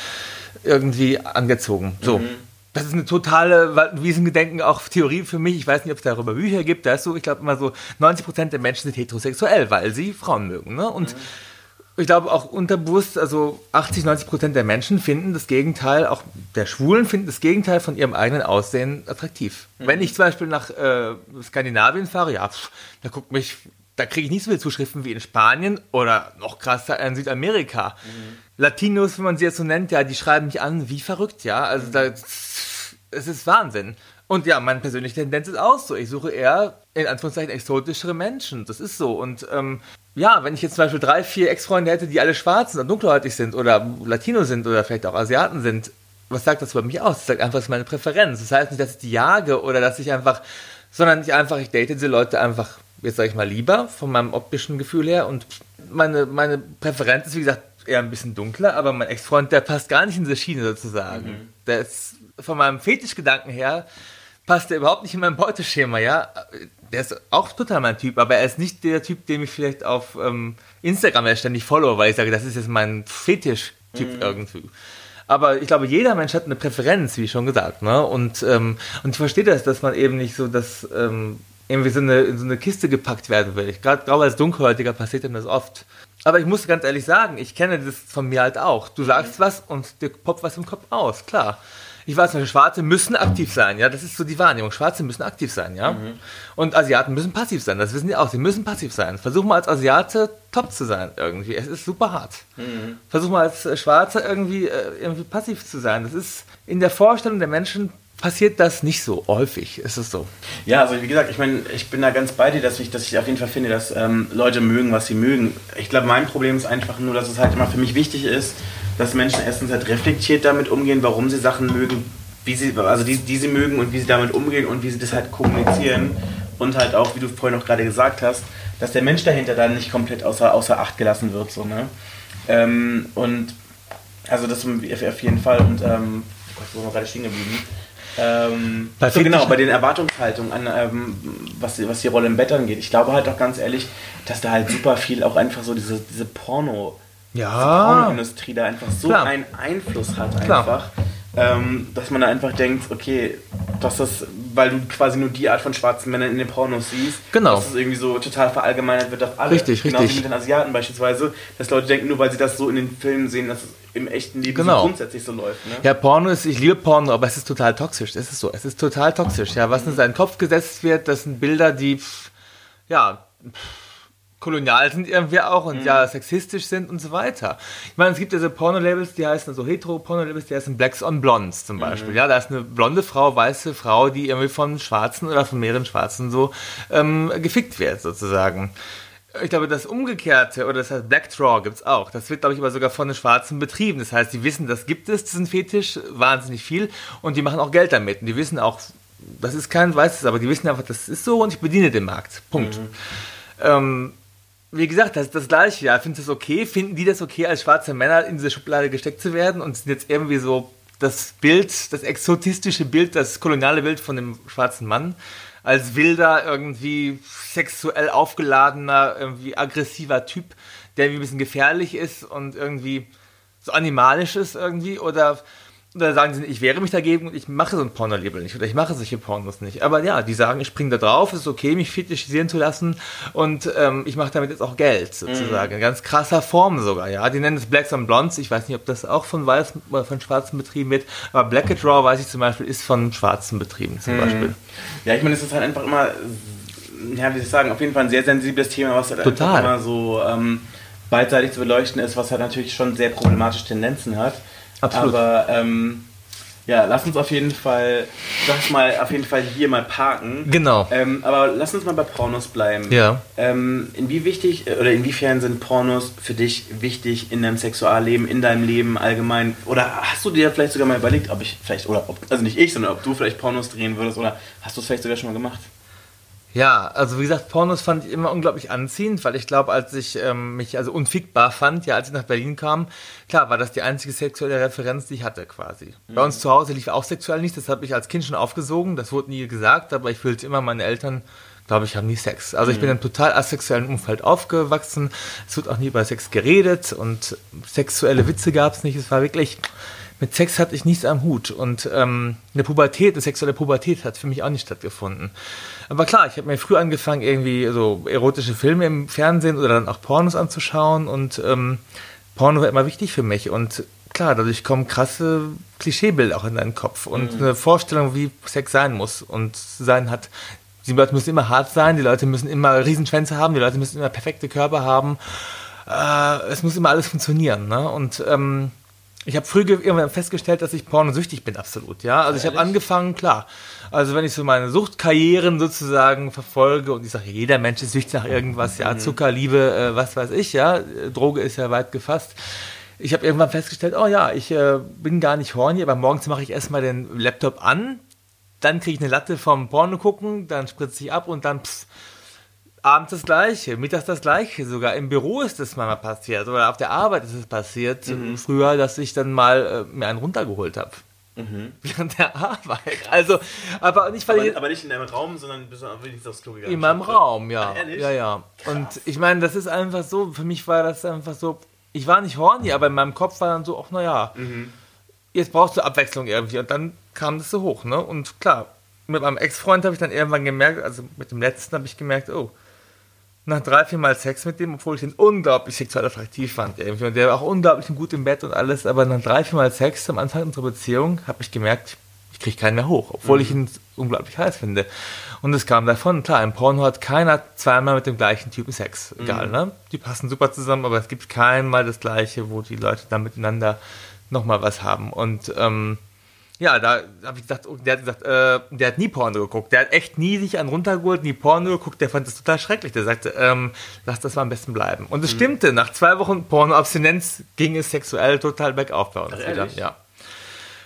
irgendwie angezogen. So. Mhm. Das ist eine totale Wiesengedenken auch Theorie für mich. Ich weiß nicht, ob es darüber Bücher gibt. Da ist so, ich glaube immer so, 90 Prozent der Menschen sind heterosexuell, weil sie Frauen mögen. Ne? Und ich glaube auch unterbewusst, also 80, 90 Prozent der Menschen finden das Gegenteil, auch der Schwulen finden das Gegenteil von ihrem eigenen Aussehen attraktiv. Wenn ich zum Beispiel nach äh, Skandinavien fahre, ja, pff, da guckt mich, da kriege ich nicht so viele Zuschriften wie in Spanien oder noch krasser in Südamerika. Latinos, wenn man sie jetzt so nennt, ja, die schreiben mich an wie verrückt, ja. Also da, es ist Wahnsinn. Und ja, meine persönliche Tendenz ist auch so. Ich suche eher, in Anführungszeichen, exotischere Menschen. Das ist so. Und ähm, ja, wenn ich jetzt zum Beispiel drei, vier Ex-Freunde hätte, die alle schwarz sind und dunkelhäutig sind oder Latino sind oder vielleicht auch Asiaten sind, was sagt das über mich aus? Das sagt einfach, das ist meine Präferenz. Das heißt nicht, dass ich die jage oder dass ich einfach, sondern ich einfach, ich date diese Leute einfach, jetzt sage ich mal, lieber von meinem optischen Gefühl her. Und meine, meine Präferenz ist, wie gesagt, eher ein bisschen dunkler, aber mein Ex-Freund, der passt gar nicht in diese Schiene sozusagen. Der ist von meinem Fetischgedanken her, passt der überhaupt nicht in mein Beuteschema, ja. Der ist auch total mein Typ, aber er ist nicht der Typ, den ich vielleicht auf ähm, Instagram ja ständig follow, weil ich sage, das ist jetzt mein Fetisch-Typ irgendwie. Aber ich glaube, jeder Mensch hat eine Präferenz, wie schon gesagt, ne? Und, ähm, und ich verstehe das, dass man eben nicht so, dass ähm, irgendwie so eine, in so eine Kiste gepackt werden will. Gerade glaube als Dunkelhäutiger passiert ihm das oft. Aber ich muss ganz ehrlich sagen, ich kenne das von mir halt auch. Du sagst was und dir poppt was im Kopf aus, klar. Ich weiß nicht, Schwarze müssen aktiv sein, ja, das ist so die Wahrnehmung. Schwarze müssen aktiv sein, ja. Und Asiaten müssen passiv sein, das wissen die auch. Sie müssen passiv sein. Versuch mal als Asiate top zu sein irgendwie. Es ist super hart. Versuch mal als Schwarzer irgendwie, äh, irgendwie passiv zu sein. Das ist in der Vorstellung der Menschen passiert das nicht so häufig. Ist es so? Ja, also wie gesagt, ich meine, ich bin da ganz bei dir, dass ich, dass ich auf jeden Fall finde, dass ähm, Leute mögen, was sie mögen. Ich glaube, mein Problem ist einfach nur, dass es halt immer für mich wichtig ist, dass Menschen erstens halt reflektiert damit umgehen, warum sie Sachen mögen, wie sie, also die, die sie mögen und wie sie damit umgehen und wie sie das halt kommunizieren. Und halt auch, wie du vorhin auch gerade gesagt hast, dass der Mensch dahinter dann nicht komplett außer, außer Acht gelassen wird. So, ne? ähm, und also das auf jeden Fall. Und ähm, sind wir gerade stehen geblieben? Ähm, Bei so genau, bei den Erwartungshaltungen an, ähm, was, die- was die Rolle im Bett angeht. Ich glaube halt auch ganz ehrlich, dass da halt super viel auch einfach so diese, diese Porno, Ja. Pornoindustrie da einfach so Klar. einen Einfluss hat Klar. einfach. Ähm, dass man da einfach denkt, okay, dass das, weil du quasi nur die Art von schwarzen Männern in den Pornos siehst, Genau. dass es irgendwie so total verallgemeinert wird auf alle. Richtig, Genauso richtig. wie mit den Asiaten beispielsweise, dass Leute denken, nur weil sie das so in den Filmen sehen, dass es im echten Leben Genau. so grundsätzlich so läuft. Ne? Ja, Porno ist, ich liebe Porno, aber es ist total toxisch. Es ist so, es ist total toxisch. Ja, was in seinen Kopf gesetzt wird, das sind Bilder, die, ja, pff, kolonial sind irgendwie auch und ja, sexistisch sind und so weiter. Ich meine, es gibt diese Porno-Labels, die heißen, also hetero-Porno-Labels, die heißen Blacks on Blondes zum Beispiel. Ja, da ist eine blonde Frau, weiße Frau, die irgendwie von Schwarzen oder von mehreren Schwarzen so ähm, gefickt wird, sozusagen. Ich glaube, das Umgekehrte, oder das heißt Black Draw gibt es auch. Das wird, glaube ich, aber sogar von den Schwarzen betrieben. Das heißt, die wissen, das gibt es, diesen Fetisch, wahnsinnig viel. Und die machen auch Geld damit. Und die wissen auch, das ist kein weißes, aber die wissen einfach, das ist so und ich bediene den Markt. Punkt. Ähm, wie gesagt, das ist das Gleiche. Ja, finden Sie das okay? Finden die das okay, als schwarze Männer in diese Schublade gesteckt zu werden und sind jetzt irgendwie so das Bild, das exotistische Bild, das koloniale Bild von dem schwarzen Mann als wilder, irgendwie sexuell aufgeladener, irgendwie aggressiver Typ, der irgendwie ein bisschen gefährlich ist und irgendwie so animalisch ist irgendwie oder oder sagen sie, ich wehre mich dagegen und ich mache so ein Porno-Label nicht oder ich mache solche Pornos nicht. Aber ja, die sagen, ich springe da drauf, es ist okay, mich fetischisieren zu lassen und ähm, ich mache damit jetzt auch Geld sozusagen. In ganz krasser Form sogar, ja. Die nennen es Blacks and Blondes. Ich weiß nicht, ob das auch von Weiß oder von Schwarzen betrieben wird, aber Black and Draw, weiß ich zum Beispiel, ist von Schwarzen betrieben zum Beispiel. Ja, ich meine, es ist halt einfach immer, ja, wie soll ich sagen, auf jeden Fall ein sehr sensibles Thema, was halt Total. immer so ähm, beidseitig zu beleuchten ist, was halt natürlich schon sehr problematische Tendenzen hat. Absolut. Aber ähm, ja, lass uns auf jeden Fall, sag mal, auf jeden Fall hier mal parken. Genau. Ähm, aber lass uns mal bei Pornos bleiben. Ja. Ähm, inwie wichtig äh, oder inwiefern sind Pornos für dich wichtig in deinem Sexualleben, in deinem Leben allgemein? Oder hast du dir vielleicht sogar mal überlegt, ob ich vielleicht, oder ob, also nicht ich, sondern ob du vielleicht Pornos drehen würdest oder hast du es vielleicht sogar schon mal gemacht? Ja, also wie gesagt, Pornos fand ich immer unglaublich anziehend, weil ich glaube, als ich ähm, mich also unfickbar fand, ja, als ich nach Berlin kam, klar, war das die einzige sexuelle Referenz, die ich hatte quasi. Bei uns zu Hause lief auch sexuell nichts, das habe ich als Kind schon aufgesogen, das wurde nie gesagt, aber ich fühlte immer, meine Eltern, glaube ich, haben nie Sex. Also ich bin in einem total asexuellen Umfeld aufgewachsen, es wird auch nie über Sex geredet und sexuelle Witze gab es nicht, es war wirklich mit Sex hatte ich nichts am Hut und ähm, eine Pubertät, eine sexuelle Pubertät hat für mich auch nicht stattgefunden. Aber klar, ich habe mir früh angefangen, irgendwie so erotische Filme im Fernsehen oder dann auch Pornos anzuschauen und ähm, Porno war immer wichtig für mich und klar, dadurch kommen krasse Klischeebilder auch in deinen Kopf und eine Vorstellung, wie Sex sein muss und sein hat. Die Leute müssen immer hart sein, die Leute müssen immer Riesenschwänze haben, die Leute müssen immer perfekte Körper haben. Äh, es muss immer alles funktionieren. Ne? Und ähm, ich habe früh ge- irgendwann festgestellt, dass ich pornosüchtig bin, absolut. Ja, also ich habe angefangen, klar. Also wenn ich so meine Suchtkarrieren sozusagen verfolge und ich sage, jeder Mensch ist süchtig nach irgendwas, ja, Zucker, Liebe, äh, was weiß ich, ja, Droge ist ja weit gefasst. Ich habe irgendwann festgestellt, oh ja, ich äh, bin gar nicht horny, aber morgens mache ich erstmal den Laptop an, dann kriege ich eine Latte vom Porno gucken, dann spritze ich ab und dann pss, abends das Gleiche, mittags das Gleiche, sogar im Büro ist das mal passiert oder auf der Arbeit ist es passiert, früher, dass ich dann mal äh, mir einen runtergeholt habe. Während der Arbeit. Also, aber nicht, weil ich, Aber, aber nicht in deinem Raum, sondern bist du wenigstens aufs Klo gegangen. in meinem Raum, ja. Ach, ehrlich? Ja, ja. Und ich meine, das ist einfach so, für mich war das einfach so, ich war nicht horny, aber in meinem Kopf war dann so, ach naja, jetzt brauchst du Abwechslung irgendwie. Und dann kam das so hoch, ne? Und klar, mit meinem Ex-Freund habe ich dann irgendwann gemerkt, also mit dem letzten habe ich gemerkt, oh, nach drei, vier Mal Sex mit dem, obwohl ich ihn unglaublich sexuell attraktiv fand irgendwie. Und der war auch unglaublich gut im Bett und alles, aber nach drei, vier Mal Sex am Anfang unserer Beziehung habe ich gemerkt, ich kriege keinen mehr hoch, obwohl ich ihn unglaublich heiß finde. Und es kam davon, klar, im Porno hat keiner zweimal mit dem gleichen Typen Sex. Egal, ne? Die passen super zusammen, aber es gibt keinmal das gleiche, wo die Leute dann miteinander nochmal was haben. Und ähm, ja, da habe ich gesagt, oh, der hat gesagt, äh, der hat nie Porno geguckt. Der hat echt nie sich einen runtergeholt, nie Porno geguckt. Der fand das total schrecklich. Der sagte, ähm, lass das mal am besten bleiben. Und es stimmte. Nach zwei Wochen Pornoabstinenz ging es sexuell total bergauf bei uns Ach, wieder. Ja.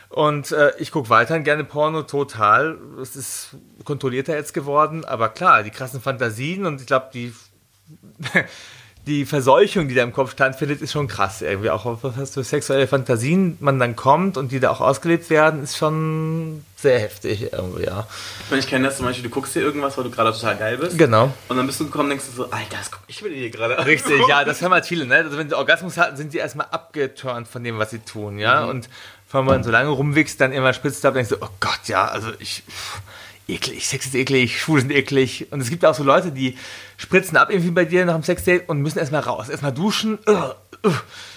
Und äh, ich gucke weiterhin gerne Porno, total. Es ist kontrollierter jetzt geworden. Aber klar, die krassen Fantasien und ich glaube, die die Verseuchung, die da im Kopf stattfindet, ist schon krass irgendwie. Auch was für sexuelle Fantasien man dann kommt und die da auch ausgelebt werden, ist schon sehr heftig irgendwie, ja. Ich meine, ich kenne das zum Beispiel, du guckst dir irgendwas, weil du gerade total geil bist. Genau. Und dann bist du gekommen und denkst du so, Alter, das guck ich will dir gerade. Richtig, ja, das hören halt viele, ne? Also wenn sie Orgasmus hatten, sind sie erstmal abgeturnt von dem, was sie tun, ja. Und Vor allem, wenn man so lange rumwichst, dann immer spritzt ab, denkst du, oh Gott, ja, also ich, pff, eklig, Sex ist eklig, Schwule sind eklig. Und es gibt auch so Leute, die spritzen ab irgendwie bei dir nach dem Sexdate und müssen erstmal raus, erstmal duschen, uh, uh,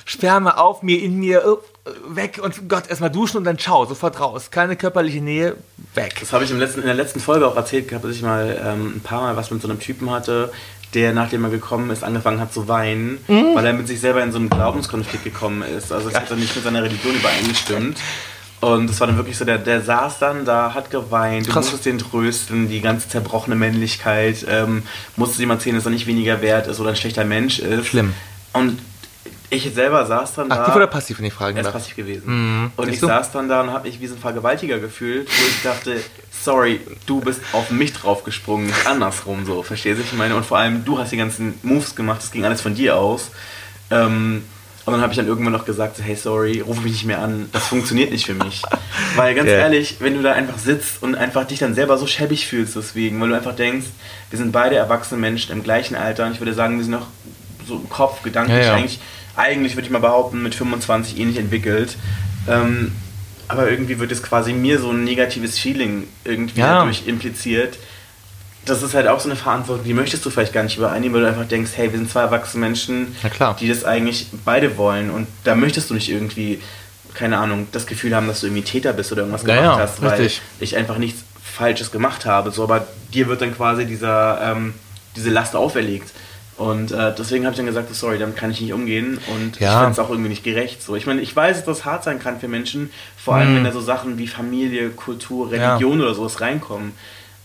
Sperma auf mir, in mir, uh, weg und Gott, erstmal duschen und dann ciao, sofort raus. Keine körperliche Nähe, weg. Das habe ich im letzten, in der letzten Folge auch erzählt gehabt, dass ich mal ähm, ein paar Mal was mit so einem Typen hatte, der, nachdem er gekommen ist, angefangen hat zu weinen, weil er mit sich selber in so einen Glaubenskonflikt gekommen ist. Also es hat dann nicht mit seiner Religion übereingestimmt. Und das war dann wirklich so, der, der saß dann da, hat geweint, du Krass. musstest den trösten, die ganze zerbrochene Männlichkeit, ähm, musstest ihm erzählen, dass er nicht weniger wert ist oder ein schlechter Mensch ist. Schlimm. Und ich selber saß dann da. Aktiv oder passiv, wenn ich fragen Er ist darf? passiv gewesen. Mhm. Und Siehst ich du? saß dann da und habe mich wie so ein Vergewaltiger gefühlt, wo ich dachte, sorry, du bist auf mich draufgesprungen, nicht andersrum so. Verstehst du, ich meine? Und vor allem, du hast die ganzen Moves gemacht, das ging alles von dir aus. Ähm, und dann habe ich dann irgendwann noch gesagt, so, hey, sorry, rufe mich nicht mehr an, das funktioniert nicht für mich. Weil ganz Ja. ehrlich, wenn du da einfach sitzt und einfach dich dann selber so schäbig fühlst deswegen, weil du einfach denkst, wir sind beide erwachsene Menschen im gleichen Alter und ich würde sagen, wir sind noch so im Kopf, gedanklich Ja, ja. eigentlich, eigentlich würde ich mal behaupten, mit 25 ähnlich entwickelt. Ähm, aber irgendwie wird es quasi mir so ein negatives Feeling irgendwie Ja. dadurch impliziert. Das ist halt auch so eine Verantwortung, die möchtest du vielleicht gar nicht übereinnehmen, weil du einfach denkst, hey, wir sind zwei erwachsene Menschen, die das eigentlich beide wollen. Und da möchtest du nicht irgendwie, keine Ahnung, das Gefühl haben, dass du irgendwie Täter bist oder irgendwas gemacht ja, hast, weil richtig. ich einfach nichts Falsches gemacht habe. So, aber dir wird dann quasi dieser, ähm, diese Last auferlegt. Und äh, deswegen habe ich dann gesagt, so, sorry, damit kann ich nicht umgehen und ich Ja. finde es auch irgendwie nicht gerecht. So, ich meine, ich weiß, dass das hart sein kann für Menschen, vor allem Hm. wenn da so Sachen wie Familie, Kultur. Religion oder sowas reinkommen.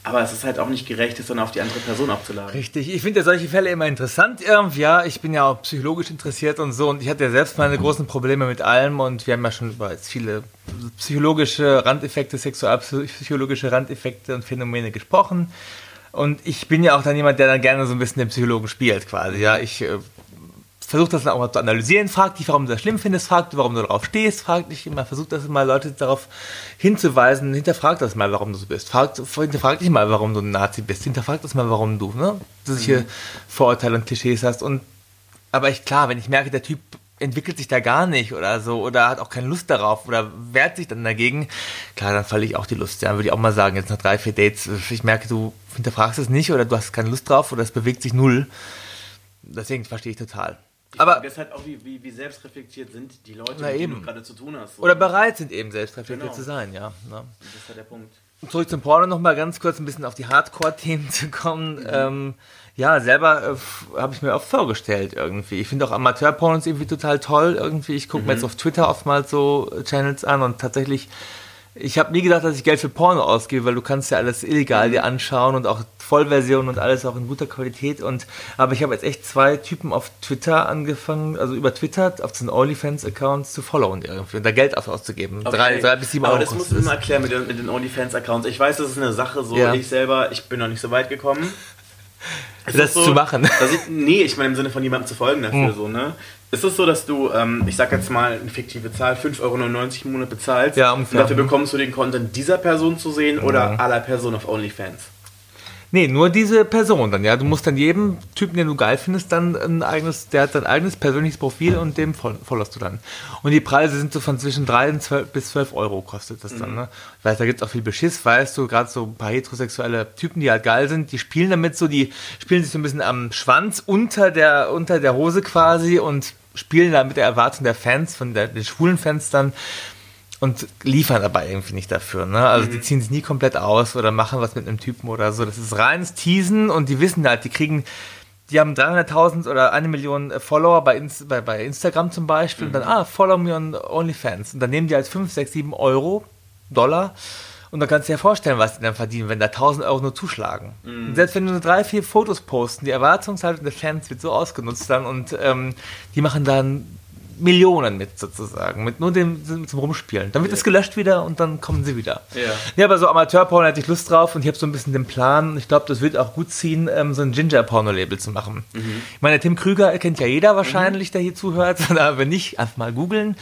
Aber es ist halt auch nicht gerecht, es dann auf die andere Person abzuladen. Richtig, ich finde ja solche Fälle immer interessant irgendwie. Ja, ich bin ja auch psychologisch interessiert und so und ich hatte ja selbst meine großen Probleme mit allem und wir haben ja schon über viele psychologische Randeffekte, sexualpsychologische Randeffekte und Phänomene gesprochen. Und ich bin ja auch dann jemand, der dann gerne so ein bisschen den Psychologen spielt quasi. Ja, ich versuche das dann auch mal zu analysieren, frag dich, warum du das schlimm findest, frag du, warum du darauf stehst, frag dich immer, versuch das mal Leute darauf hinzuweisen, hinterfrag das mal, warum du so bist. Frag, hinterfrag dich mal, warum du ein Nazi bist, hinterfrag das mal, warum du ne, solche Vorurteile und Klischees hast. Und aber ich klar, wenn ich merke, der Typ entwickelt sich da gar nicht oder so oder hat auch keine Lust darauf oder wehrt sich dann dagegen, klar, dann falle ich auch die Lust. Ja, würde ich auch mal sagen, jetzt nach drei, vier Dates, ich merke, du hinterfragst es nicht oder du hast keine Lust drauf oder es bewegt sich null. Deswegen verstehe ich total. Die Aber ist halt auch, wie, wie, wie selbstreflektiert sind die Leute, mit denen du gerade zu tun hast. So. oder bereit sind eben selbstreflektiert Genau. zu sein, ja. Ne? Das ist halt der Punkt. Zurück zum Porno noch mal ganz kurz ein bisschen auf die Hardcore-Themen zu kommen. Ähm, ja, selber äh, habe ich mir auch vorgestellt irgendwie. Ich finde auch Amateur-Pornos irgendwie total toll irgendwie. Ich gucke mir jetzt auf Twitter oftmals so äh, Channels an und tatsächlich, ich habe nie gedacht, dass ich Geld für Porno ausgebe, weil du kannst ja alles illegal dir anschauen und auch Vollversion und alles auch in guter Qualität. Und aber ich habe jetzt echt zwei Typen auf Twitter angefangen, also über Twitter auf einen OnlyFans-Accounts zu followen irgendwie und da Geld auf auszugeben. Drei, Okay. drei bis sieben Aber Euro das musst du mir erklären mit den, mit den OnlyFans-Accounts. Ich weiß, das ist eine Sache, so Ja. ich selber, ich bin noch nicht so weit gekommen. Ist Das so, zu machen. Ich, nee, ich meine im Sinne von jemandem zu folgen dafür Hm. so, ne? Ist es so, dass du, ähm, ich sag jetzt mal, eine fiktive Zahl, 5,99 Euro im Monat bezahlst Ja, und ungefähr. dafür bekommst du den Content dieser Person zu sehen oder aller Personen auf OnlyFans? Nee, nur diese Person dann, ja. Du musst dann jedem Typen, den du geil findest, dann ein eigenes, der hat sein eigenes persönliches Profil und dem fol- followst du dann. Und die Preise sind so von zwischen 3 und 12 bis 12 Euro kostet das dann, ne? Ich weiß, da gibt es auch viel Beschiss, weißt du, gerade so ein paar heterosexuelle Typen, die halt geil sind, die spielen damit so, die spielen sich so ein bisschen am Schwanz unter der, unter der Hose quasi und spielen da mit der Erwartung der Fans, von der, den schwulen Fans dann, und liefern dabei irgendwie nicht dafür. Ne? Also die ziehen sich nie komplett aus oder machen was mit einem Typen oder so. Das ist reines Teasen und die wissen halt, die kriegen, die haben 300.000 oder eine Million äh, Follower bei, Inst bei, bei Instagram zum Beispiel und dann, ah, follow me on OnlyFans. Und dann nehmen die halt 5, 6, 7 Euro, Dollar und dann kannst du dir vorstellen, was die dann verdienen, wenn da 1000 Euro nur zuschlagen. Und selbst wenn du nur drei, vier Fotos posten, die Erwartungshaltung der Fans wird so ausgenutzt dann und ähm, die machen dann Millionen mit sozusagen, mit nur dem zum Rumspielen. Dann wird es gelöscht wieder und dann kommen sie wieder. Ja. Ja, aber so Amateur-Porno hätte ich Lust drauf und ich habe so ein bisschen den Plan, ich glaube, das wird auch gut ziehen, ähm, so ein Ginger-Porno-Label zu machen. Ich meine, Tim Krüger kennt ja jeder wahrscheinlich, der hier zuhört, aber wenn nicht, einfach mal googeln.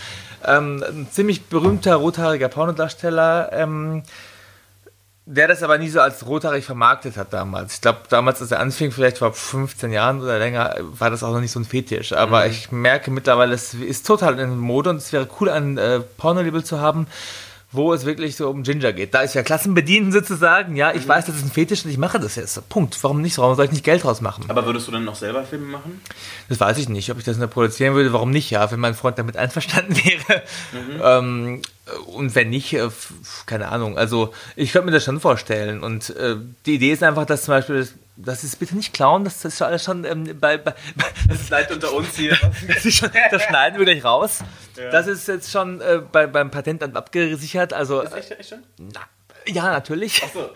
Ähm, ein ziemlich berühmter rothaariger Pornodarsteller, ähm, der das aber nie so als rothaarig vermarktet hat damals. Ich glaube, damals, als er anfing, vielleicht vor 15 Jahren oder länger, war das auch noch nicht so ein Fetisch. Aber ich merke mittlerweile, es ist total in Mode und es wäre cool, ein äh, Pornolabel zu haben, wo es wirklich so um Ginger geht. Da ist ja Klassenbedienten sozusagen, ja, ich weiß, das ist ein Fetisch und ich mache das jetzt. Punkt. Warum nicht? Warum soll ich nicht Geld draus machen? Aber würdest du dann noch selber Filme machen? Das weiß ich nicht, ob ich das nur produzieren würde, warum nicht, ja, wenn mein Freund damit einverstanden wäre. Ähm, und wenn nicht, äh, keine Ahnung. Also ich könnte mir das schon vorstellen. Und äh, die Idee ist einfach, dass zum Beispiel, das ist bitte nicht klauen, das ist schon alles schon ähm, bei, bei, Das ist leid unter uns hier. das, schon, das schneiden wir gleich raus. Das ist jetzt schon äh, bei, beim Patentamt abgesichert. Also Ist echt, echt schon? na, ja, natürlich. So.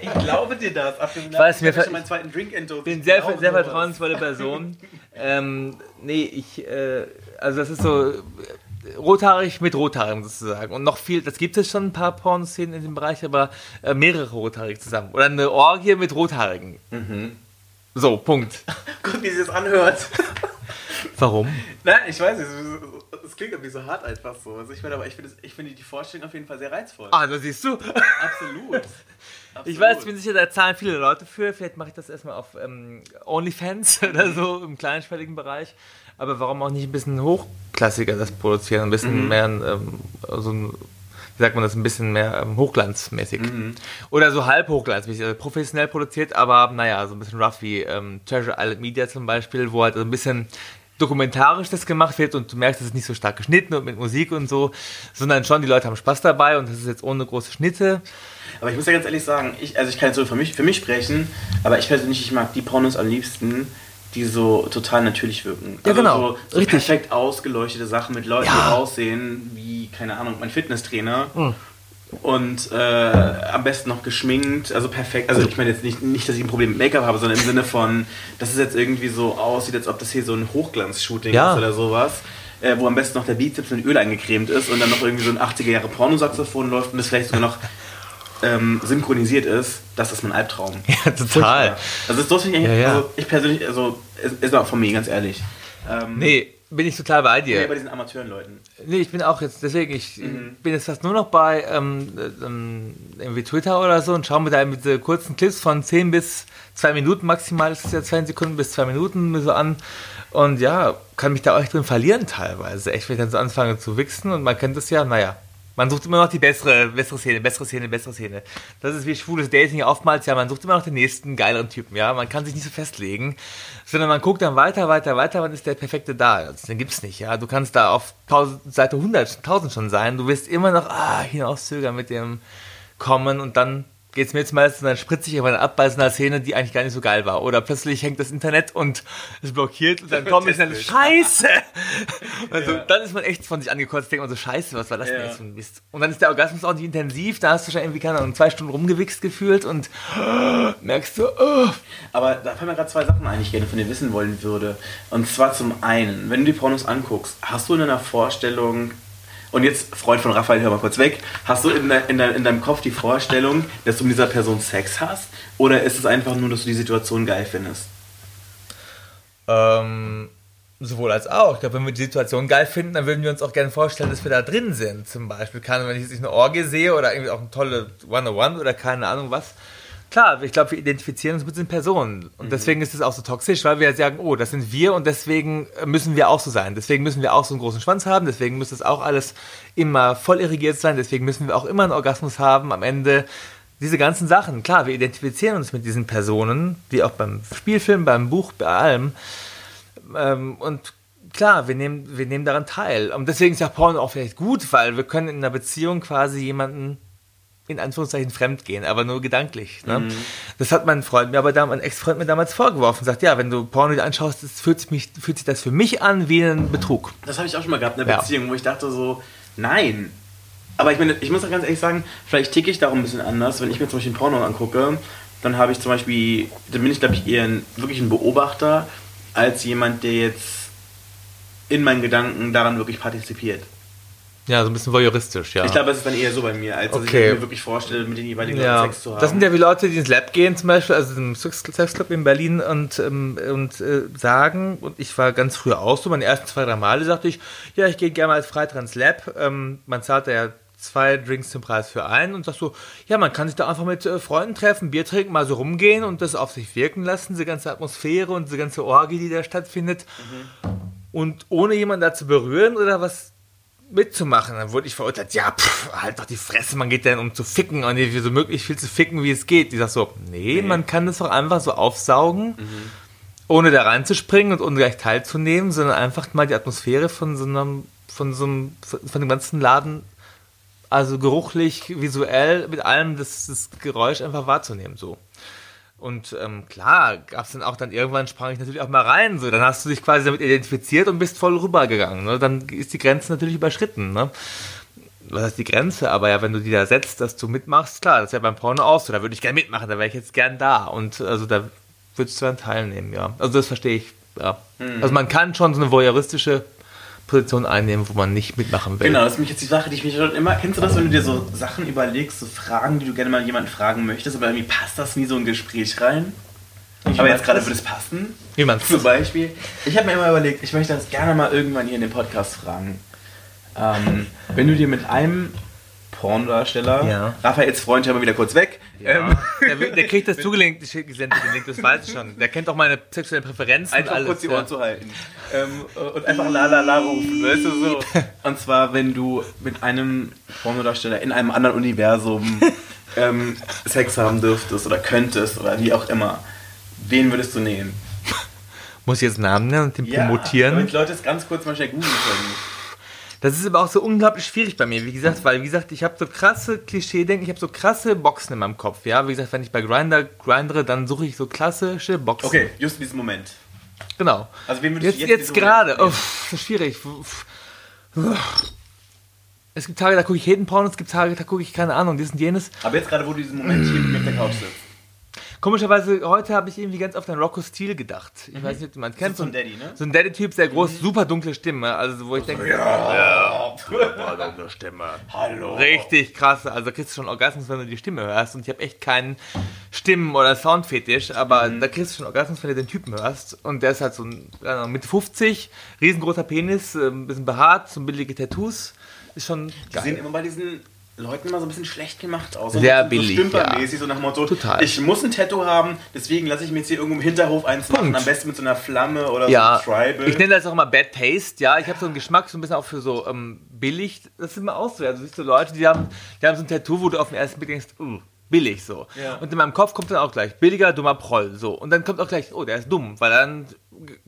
Ich glaube dir das. Ab dem weiß, mir ich schon meinen zweiten Drink entdose. Ich bin Ich sehr, sehr sowas. vertrauensvolle Person. ähm, nee, ich, äh, also das ist so rothaarig mit rothaarigen sozusagen. Und noch viel, das gibt es schon ein paar Pornoszenen in dem Bereich, aber äh, mehrere rothaarige zusammen. Oder eine Orgie mit rothaarigen. So, Punkt. Guck, wie sie es anhört. Warum? Nein, ich weiß nicht. Es- Es klingt irgendwie so hart einfach so. Also ich meine, aber ich finde finde die Vorstellung auf jeden Fall sehr reizvoll. Ah, da siehst du. Absolut. Ich weiß, ich bin sicher, da zahlen viele Leute für. Vielleicht mache ich das erstmal auf ähm, OnlyFans oder so im kleinschwelligen Bereich. Aber warum auch nicht ein bisschen hochklassiger das produzieren? Ein bisschen mehr, ähm, so ein, wie sagt man das, ein bisschen mehr ähm, hochglanzmäßig. Oder so halb hochglanzmäßig, also professionell produziert, aber naja, so ein bisschen rough wie ähm, Treasure Island Media zum Beispiel, wo halt so ein bisschen dokumentarisch das gemacht wird und du merkst, es ist nicht so stark geschnitten und mit Musik und so, sondern schon die Leute haben Spaß dabei und das ist jetzt ohne große Schnitte. Aber ich muss ja ganz ehrlich sagen, ich, also ich kann jetzt so für mich, für mich sprechen, aber ich persönlich, ich mag die Pornos am liebsten, die so total natürlich wirken. Ja, genau. So, so perfekt ausgeleuchtete Sachen mit Leuten, Ja. die aussehen wie, keine Ahnung, mein Fitnesstrainer. Hm. Und äh, am besten noch geschminkt, also perfekt. Also ich meine jetzt nicht, nicht, dass ich ein Problem mit Make-up habe, sondern im Sinne von, dass es jetzt irgendwie so aussieht, als ob das hier so ein Hochglanz-Shooting Ja. ist oder sowas. Äh, wo am besten noch der Bizeps mit Öl eingecremt ist und dann noch irgendwie so ein 80er Jahre Pornosaxophon läuft und das vielleicht sogar noch ähm, synchronisiert ist, das ist mein Albtraum. Ja, total. Also das ist eigentlich, Ja, ja. also ich persönlich, also ist, ist auch von mir, ganz ehrlich. Ähm, Nee, bin ich total bei dir. nee, bei diesen Amateurenleuten. Nee, ich bin auch jetzt, deswegen, ich Mhm. bin jetzt fast nur noch bei ähm, ähm, irgendwie Twitter oder so und schaue mir da mit diese kurzen Clips von 10 bis 2 Minuten maximal, ist ja 2 Sekunden bis 2 Minuten mir so an. Und ja, kann mich da auch echt drin verlieren teilweise. Echt, wenn ich dann so anfange zu wichsen und man kennt das ja, naja. Man sucht immer noch die bessere, bessere Szene, bessere Szene, bessere Szene. Das ist wie schwules Dating oftmals, ja, man sucht immer noch den nächsten geileren Typen, ja. Man kann sich nicht so festlegen, sondern man guckt dann weiter, weiter, weiter, wann ist der perfekte da? Also, den gibt's nicht, ja. Du kannst da auf 1000, Seite 100, 1000 schon sein. Du wirst immer noch, ah, hinauszögern mit dem Kommen und dann geht's mir jetzt meistens, dann spritze ich aber ab bei so einer Szene, die eigentlich gar nicht so geil war. Oder plötzlich hängt das Internet und es blockiert und dann kommt es dann, scheiße! Also, Ja. dann ist man echt von sich angekotzt, denkt man so, scheiße, was war das denn Ja. jetzt für ein Mist? Und dann ist der Orgasmus auch nicht intensiv, da hast du schon irgendwie, keine Ahnung, zwei Stunden rumgewichst gefühlt und merkst du, oh, Aber da fallen mir gerade zwei Sachen ein, die ich gerne von dir wissen wollen würde. Und zwar zum einen, wenn du die Pornos anguckst, hast du in deiner Vorstellung, und jetzt, Freund von Raphael, hör mal kurz weg, hast du in, de, in, de, in deinem Kopf die Vorstellung, dass du mit dieser Person Sex hast? Oder ist es einfach nur, dass du die Situation geil findest? Ähm, sowohl als auch. Ich glaube, wenn wir die Situation geil finden, dann würden wir uns auch gerne vorstellen, dass wir da drin sind. Zum Beispiel, kann, wenn ich jetzt eine Orgie sehe oder irgendwie auch eine tolle One-on-One oder keine Ahnung was. Klar, ich glaube, wir identifizieren uns mit den Personen. Und deswegen ist es auch so toxisch, weil wir sagen, oh, das sind wir und deswegen müssen wir auch so sein. Deswegen müssen wir auch so einen großen Schwanz haben, deswegen muss das auch alles immer voll irrigiert sein, deswegen müssen wir auch immer einen Orgasmus haben am Ende. Diese ganzen Sachen, klar, wir identifizieren uns mit diesen Personen, wie auch beim Spielfilm, beim Buch, bei allem. Ähm, und klar, wir nehmen, wir nehmen daran teil. Und deswegen ist ja Porno auch vielleicht gut, weil wir können in einer Beziehung quasi jemanden in Anführungszeichen fremd gehen, aber nur gedanklich. Ne? Das hat mein Freund mir aber damals, mein Ex-Freund mir damals vorgeworfen. Sagt, ja, wenn du Porno anschaust, das fühlt, sich mich, fühlt sich das für mich an wie ein Betrug. Das habe ich auch schon mal gehabt in einer Ja. Beziehung, wo ich dachte so, nein. Aber ich meine, ich muss auch ganz ehrlich sagen, vielleicht ticke ich darum ein bisschen anders. Wenn ich mir zum Beispiel ein Porno angucke, dann habe ich zum Beispiel, dann bin ich glaube ich eher ein, wirklich ein Beobachter, als jemand, der jetzt in meinen Gedanken daran wirklich partizipiert. Ja, so ein bisschen voyeuristisch, ja. Ich glaube, es ist dann eher so bei mir, als dass Okay. ich mir wirklich vorstelle, mit den jeweiligen ja, Leuten Sex zu haben. das sind ja wie Leute, die ins Lab gehen zum Beispiel, also im Sex- Sexclub in Berlin und, ähm, und äh, sagen, und ich war ganz früher auch so, meine ersten zwei, drei Male sagte ich, ja, ich gehe gerne mal als Freitag ins Lab, ähm, man zahlt da ja zwei Drinks zum Preis für einen und sagst so, ja, man kann sich da einfach mit äh, Freunden treffen, Bier trinken, mal so rumgehen und das auf sich wirken lassen, diese ganze Atmosphäre und diese ganze Orgie, die da stattfindet. Und ohne jemanden da zu berühren oder was mitzumachen, dann wurde ich verurteilt, ja, pff, halt doch die Fresse, man geht dann um zu ficken und so möglich viel zu ficken, wie es geht. Ich sag so, nee, man kann das doch einfach so aufsaugen, ohne da reinzuspringen und ohne gleich teilzunehmen, sondern einfach mal die Atmosphäre von so einem, von so einem, von dem ganzen Laden, also geruchlich, visuell, mit allem das, das Geräusch einfach wahrzunehmen, so. Und ähm, klar, gab es dann auch dann irgendwann sprang ich natürlich auch mal rein. So, dann hast du dich quasi damit identifiziert und bist voll rübergegangen. Ne? Dann ist die Grenze natürlich überschritten. Ne? Was heißt die Grenze? Aber ja, wenn du die da setzt, dass du mitmachst, klar, das ist ja beim Porno auch so. Da würde ich gerne mitmachen, da wäre ich jetzt gern da. Und also da würdest du dann teilnehmen, ja. Also das verstehe ich. Ja. Also man kann schon so eine voyeuristische Position einnehmen, wo man nicht mitmachen will. Genau, das ist nämlich jetzt die Sache, die ich mich schon immer. Kennst du das, wenn du dir so Sachen überlegst, so Fragen, die du gerne mal jemanden fragen möchtest, aber irgendwie passt das nie so in ein Gespräch rein? aber jetzt gerade würde es passen. Wie meinst? Zum Beispiel. Ich habe mir immer überlegt, ich möchte das gerne mal irgendwann hier in dem Podcast fragen. Ähm, wenn du dir mit einem Pornodarsteller, Ja. Raphaels Freund, hör mal wieder kurz weg. Ähm, Der, der kriegt das zugelenkt, gesendet, den Link, das weiß ich schon. Der kennt auch meine sexuellen Präferenzen einfach und alles. kurz die ja. Ohren zu halten. Ähm, und einfach la la la rufen, weißt du so. Und zwar, wenn du mit einem Pornodarsteller in einem anderen Universum ähm, Sex haben dürftest oder könntest oder wie auch immer, wen würdest du nehmen? Muss ich jetzt einen Namen nennen und den promotieren? damit Leute es ganz kurz mal schnell googeln können. Das ist aber auch so unglaublich schwierig bei mir, wie gesagt, weil, wie gesagt, ich habe so krasse Klischee-Denken, ich habe so krasse Boxen in meinem Kopf, ja. Wie gesagt, wenn ich bei Grinder grindere, dann suche ich so klassische Boxen. Okay, just in diesem Moment. Genau. Also wen würdest Jetzt, jetzt, diesem gerade. Das ist schwierig. Es gibt Tage, da gucke ich jeden Porno, es gibt Tage, da gucke ich keine Ahnung, dies und jenes. Aber jetzt gerade, wo du diesen Moment hier mit der Couch sitzt. Komischerweise, heute habe ich irgendwie ganz auf den Rocco Steele gedacht. Ich weiß nicht, ob du jemand kennst. so ein Daddy, ne? So ein Daddy-Typ, sehr groß, super dunkle Stimme. Also, wo ich denke, ja, super dunkle Stimme. Hallo. Richtig krass. Also, kriegst du schon Orgasmus, wenn du die Stimme hörst. Und ich habe echt keinen Stimmen- oder Soundfetisch, aber da kriegst du schon Orgasmus, wenn du den Typen hörst. Und der ist halt so ein, Ahnung, Mitte 50, riesengroßer Penis, äh, ein bisschen behaart, so billige Tattoos. Ist schon Die sehen geil. immer bei diesen Leuten immer so ein bisschen schlecht gemacht aus. Sehr so, billig, So stümpermäßig, so nach dem Motto, Total. ich muss ein Tattoo haben, deswegen lasse ich mir jetzt hier irgendwo im Hinterhof eins machen, Punkt. am besten mit so einer Flamme oder Ja, so Tribal. ich nenne das auch immer Bad Taste. Ja, ich habe so einen Geschmack so ein bisschen auch für so ähm, billig. Das ist immer auch so. Also, du siehst so Leute, die haben, die haben so ein Tattoo, wo du auf den ersten Blick denkst, uh, billig so. Ja. Und in meinem Kopf kommt dann auch gleich billiger, dummer Proll. So. Und dann kommt auch gleich, oh, der ist dumm, weil er ein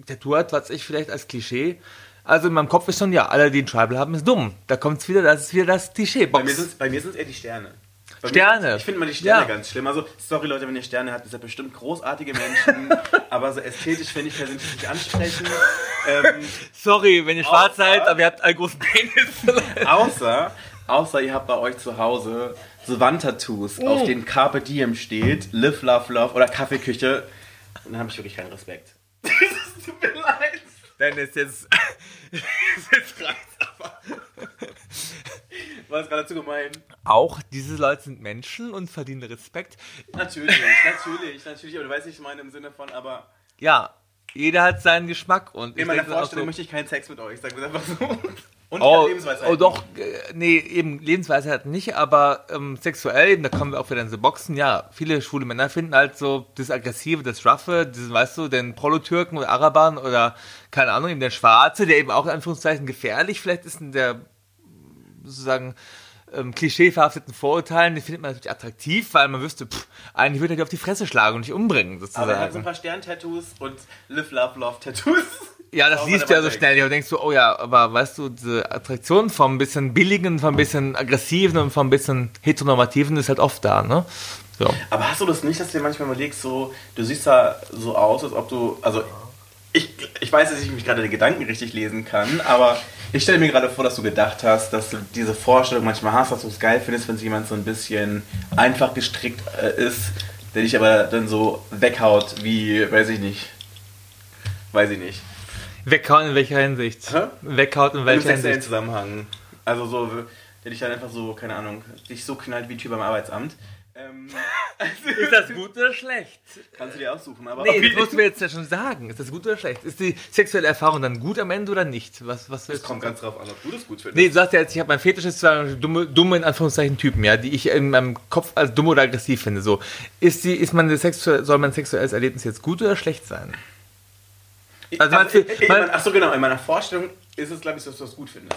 Tattoo hat, was ich vielleicht als Klischee. Also in meinem Kopf ist schon, ja, alle, die ein Tribal haben, ist dumm. Da kommt es wieder, das ist wieder das Klischee. bei mir sind sind's eher die Sterne. Bei Sterne. Mir, ich finde mal die Sterne Ja. ganz schlimm. Also, sorry Leute, wenn ihr Sterne habt, ihr seid bestimmt großartige Menschen, aber so ästhetisch finde ich persönlich nicht ansprechend. Ähm, Sorry, wenn ihr schwarz Außer- seid, aber ihr habt einen großen Penis. außer, außer ihr habt bei euch zu Hause so Wandtattoos, Oh. auf denen Carpe Diem steht, Live, Love, Love oder Kaffeeküche. Und dann habe ich wirklich keinen Respekt. Es tut mir leid. Dennis, jetzt, jetzt reicht's aber. War das gerade zu gemein? Auch diese Leute sind Menschen und verdienen Respekt. Natürlich, natürlich, natürlich. Aber du weißt, nicht, ich meine im Sinne von, aber Ja, jeder hat seinen Geschmack und in meiner Vorstellung so, möchte ich keinen Sex mit euch, sagen wir es einfach so. Und Oh, Lebensweisheit. oh doch, äh, nee, eben Lebensweisheit nicht, aber ähm, sexuell, eben, da kommen wir auch wieder in so Boxen, ja, viele schwule Männer finden halt so das Aggressive, das Roughe, diesen, weißt du, den Prolotürken oder Arabern oder, keine Ahnung, eben der Schwarze, der eben auch in Anführungszeichen gefährlich vielleicht ist in der, sozusagen, ähm, klischeeverhafteten Vorurteilen, die findet man natürlich attraktiv, weil man wüsste, pff, eigentlich würde er die auf die Fresse schlagen und nicht umbringen, aber er hat so sozusagen. ein paar Stern-Tattoos und Live, Love, Love Tattoos. Ja, das liest du ja so schnell. Du denkst so, oh ja, aber weißt du, diese Attraktion vom bisschen billigen, vom bisschen aggressiven und vom bisschen heteronormativen ist halt oft da, ne? So. Aber hast du das nicht, dass du dir manchmal überlegst, so, du siehst da so aus, als ob du, also ich, ich weiß, dass ich mich gerade die Gedanken richtig lesen kann, aber ich stelle mir gerade vor, dass du gedacht hast, dass du diese Vorstellung manchmal hast, dass du es geil findest, wenn jemand so ein bisschen einfach gestrickt äh, ist, der dich aber dann so weghaut, wie, weiß ich nicht, weiß ich nicht. Weghauen in welcher Hinsicht? Hä? Weghaut in Im welcher sexuellen Hinsicht? Zusammenhang. Also so, der dich dann einfach so, keine Ahnung, dich so knallt wie ein Typ beim Arbeitsamt. Ähm, Ist das gut oder schlecht? kannst du dir aussuchen, aber Nee, das musst du mir jetzt ja schon sagen. Ist das gut oder schlecht? Ist die sexuelle Erfahrung dann gut am Ende oder nicht? Was, was du kommt ganz drauf an, ob du das gut findest. Nee, du sagst ja jetzt, ich habe mein Fetisch ist zwar dumme, dumme in Anführungszeichen Typen, ja, die ich in meinem Kopf als dumm oder aggressiv finde. So, ist die, ist man sexuell, soll mein sexuelles Erlebnis jetzt gut oder schlecht sein? Also man- also, ich, ich, man- ach so, genau, in meiner Vorstellung ist es, glaube ich, dass du das gut findest.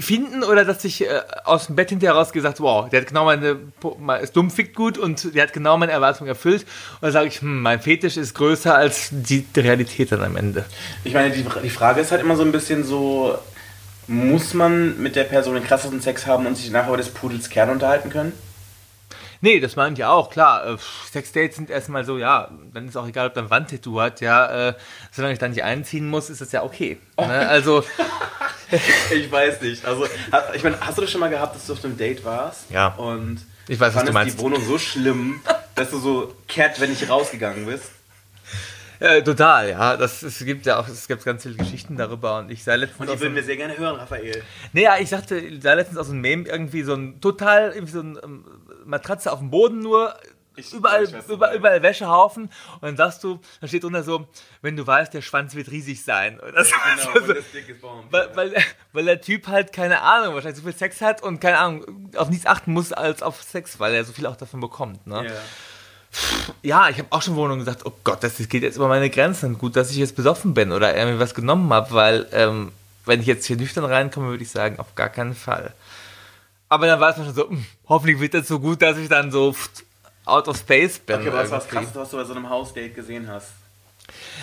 Finden oder dass ich äh, aus dem Bett hinterher raus gesagt, wow, der hat genau meine, ist dumm fickt gut und der hat genau meine Erwartungen erfüllt. Und dann sage ich, hm, mein Fetisch ist größer als die, die Realität dann am Ende. Ich meine, die, die Frage ist halt immer so ein bisschen so, muss man mit der Person den krassesten Sex haben und sich nachher über des Pudels Kern unterhalten können? Nee, das meine ich auch, klar. Äh, Sexdates sind erstmal so, ja, dann ist auch egal, ob da ein Wandtattoo hat, ja, äh, solange ich da nicht einziehen muss, ist das ja okay. Ne? Also, Ich weiß nicht. Also, ich meine, hast du das schon mal gehabt, dass du auf einem Date warst? Ja. Und Ich weiß, was du meinst. die Wohnung so schlimm, dass du so kehrt, wenn ich rausgegangen bist? äh, total, ja. Das, es gibt ja auch, es gibt ganz viele Geschichten darüber und ich sei letztens Und die würden einem- wir sehr gerne hören, Raphael. Nee, ja, ich sagte, ich sah letztens aus einem Meme irgendwie so ein total, irgendwie so ein ähm, Matratze auf dem Boden nur, Ich- überall, ich du überall, Wäschehaufen und dann sagst du, dann steht drunter so, wenn du weißt, der Schwanz wird riesig sein. Genau, Also, weil, weil, weil der Typ halt keine Ahnung, wahrscheinlich so viel Sex hat und keine Ahnung, auf nichts achten muss als auf Sex, weil er so viel auch davon bekommt. Ne? Ja. Ja, ich habe auch schon Wohnungen gesagt, oh Gott, das geht jetzt über meine Grenzen. Gut, dass ich jetzt besoffen bin oder er mir was genommen habe, weil ähm, wenn ich jetzt hier nüchtern reinkomme, würde ich sagen, auf gar keinen Fall. Aber dann war es mir schon so, hm, hoffentlich wird das so gut, dass ich dann so out of space bin. Okay, aber was war das irgendwie. Krasseste, was du bei so einem Hausdate gesehen hast?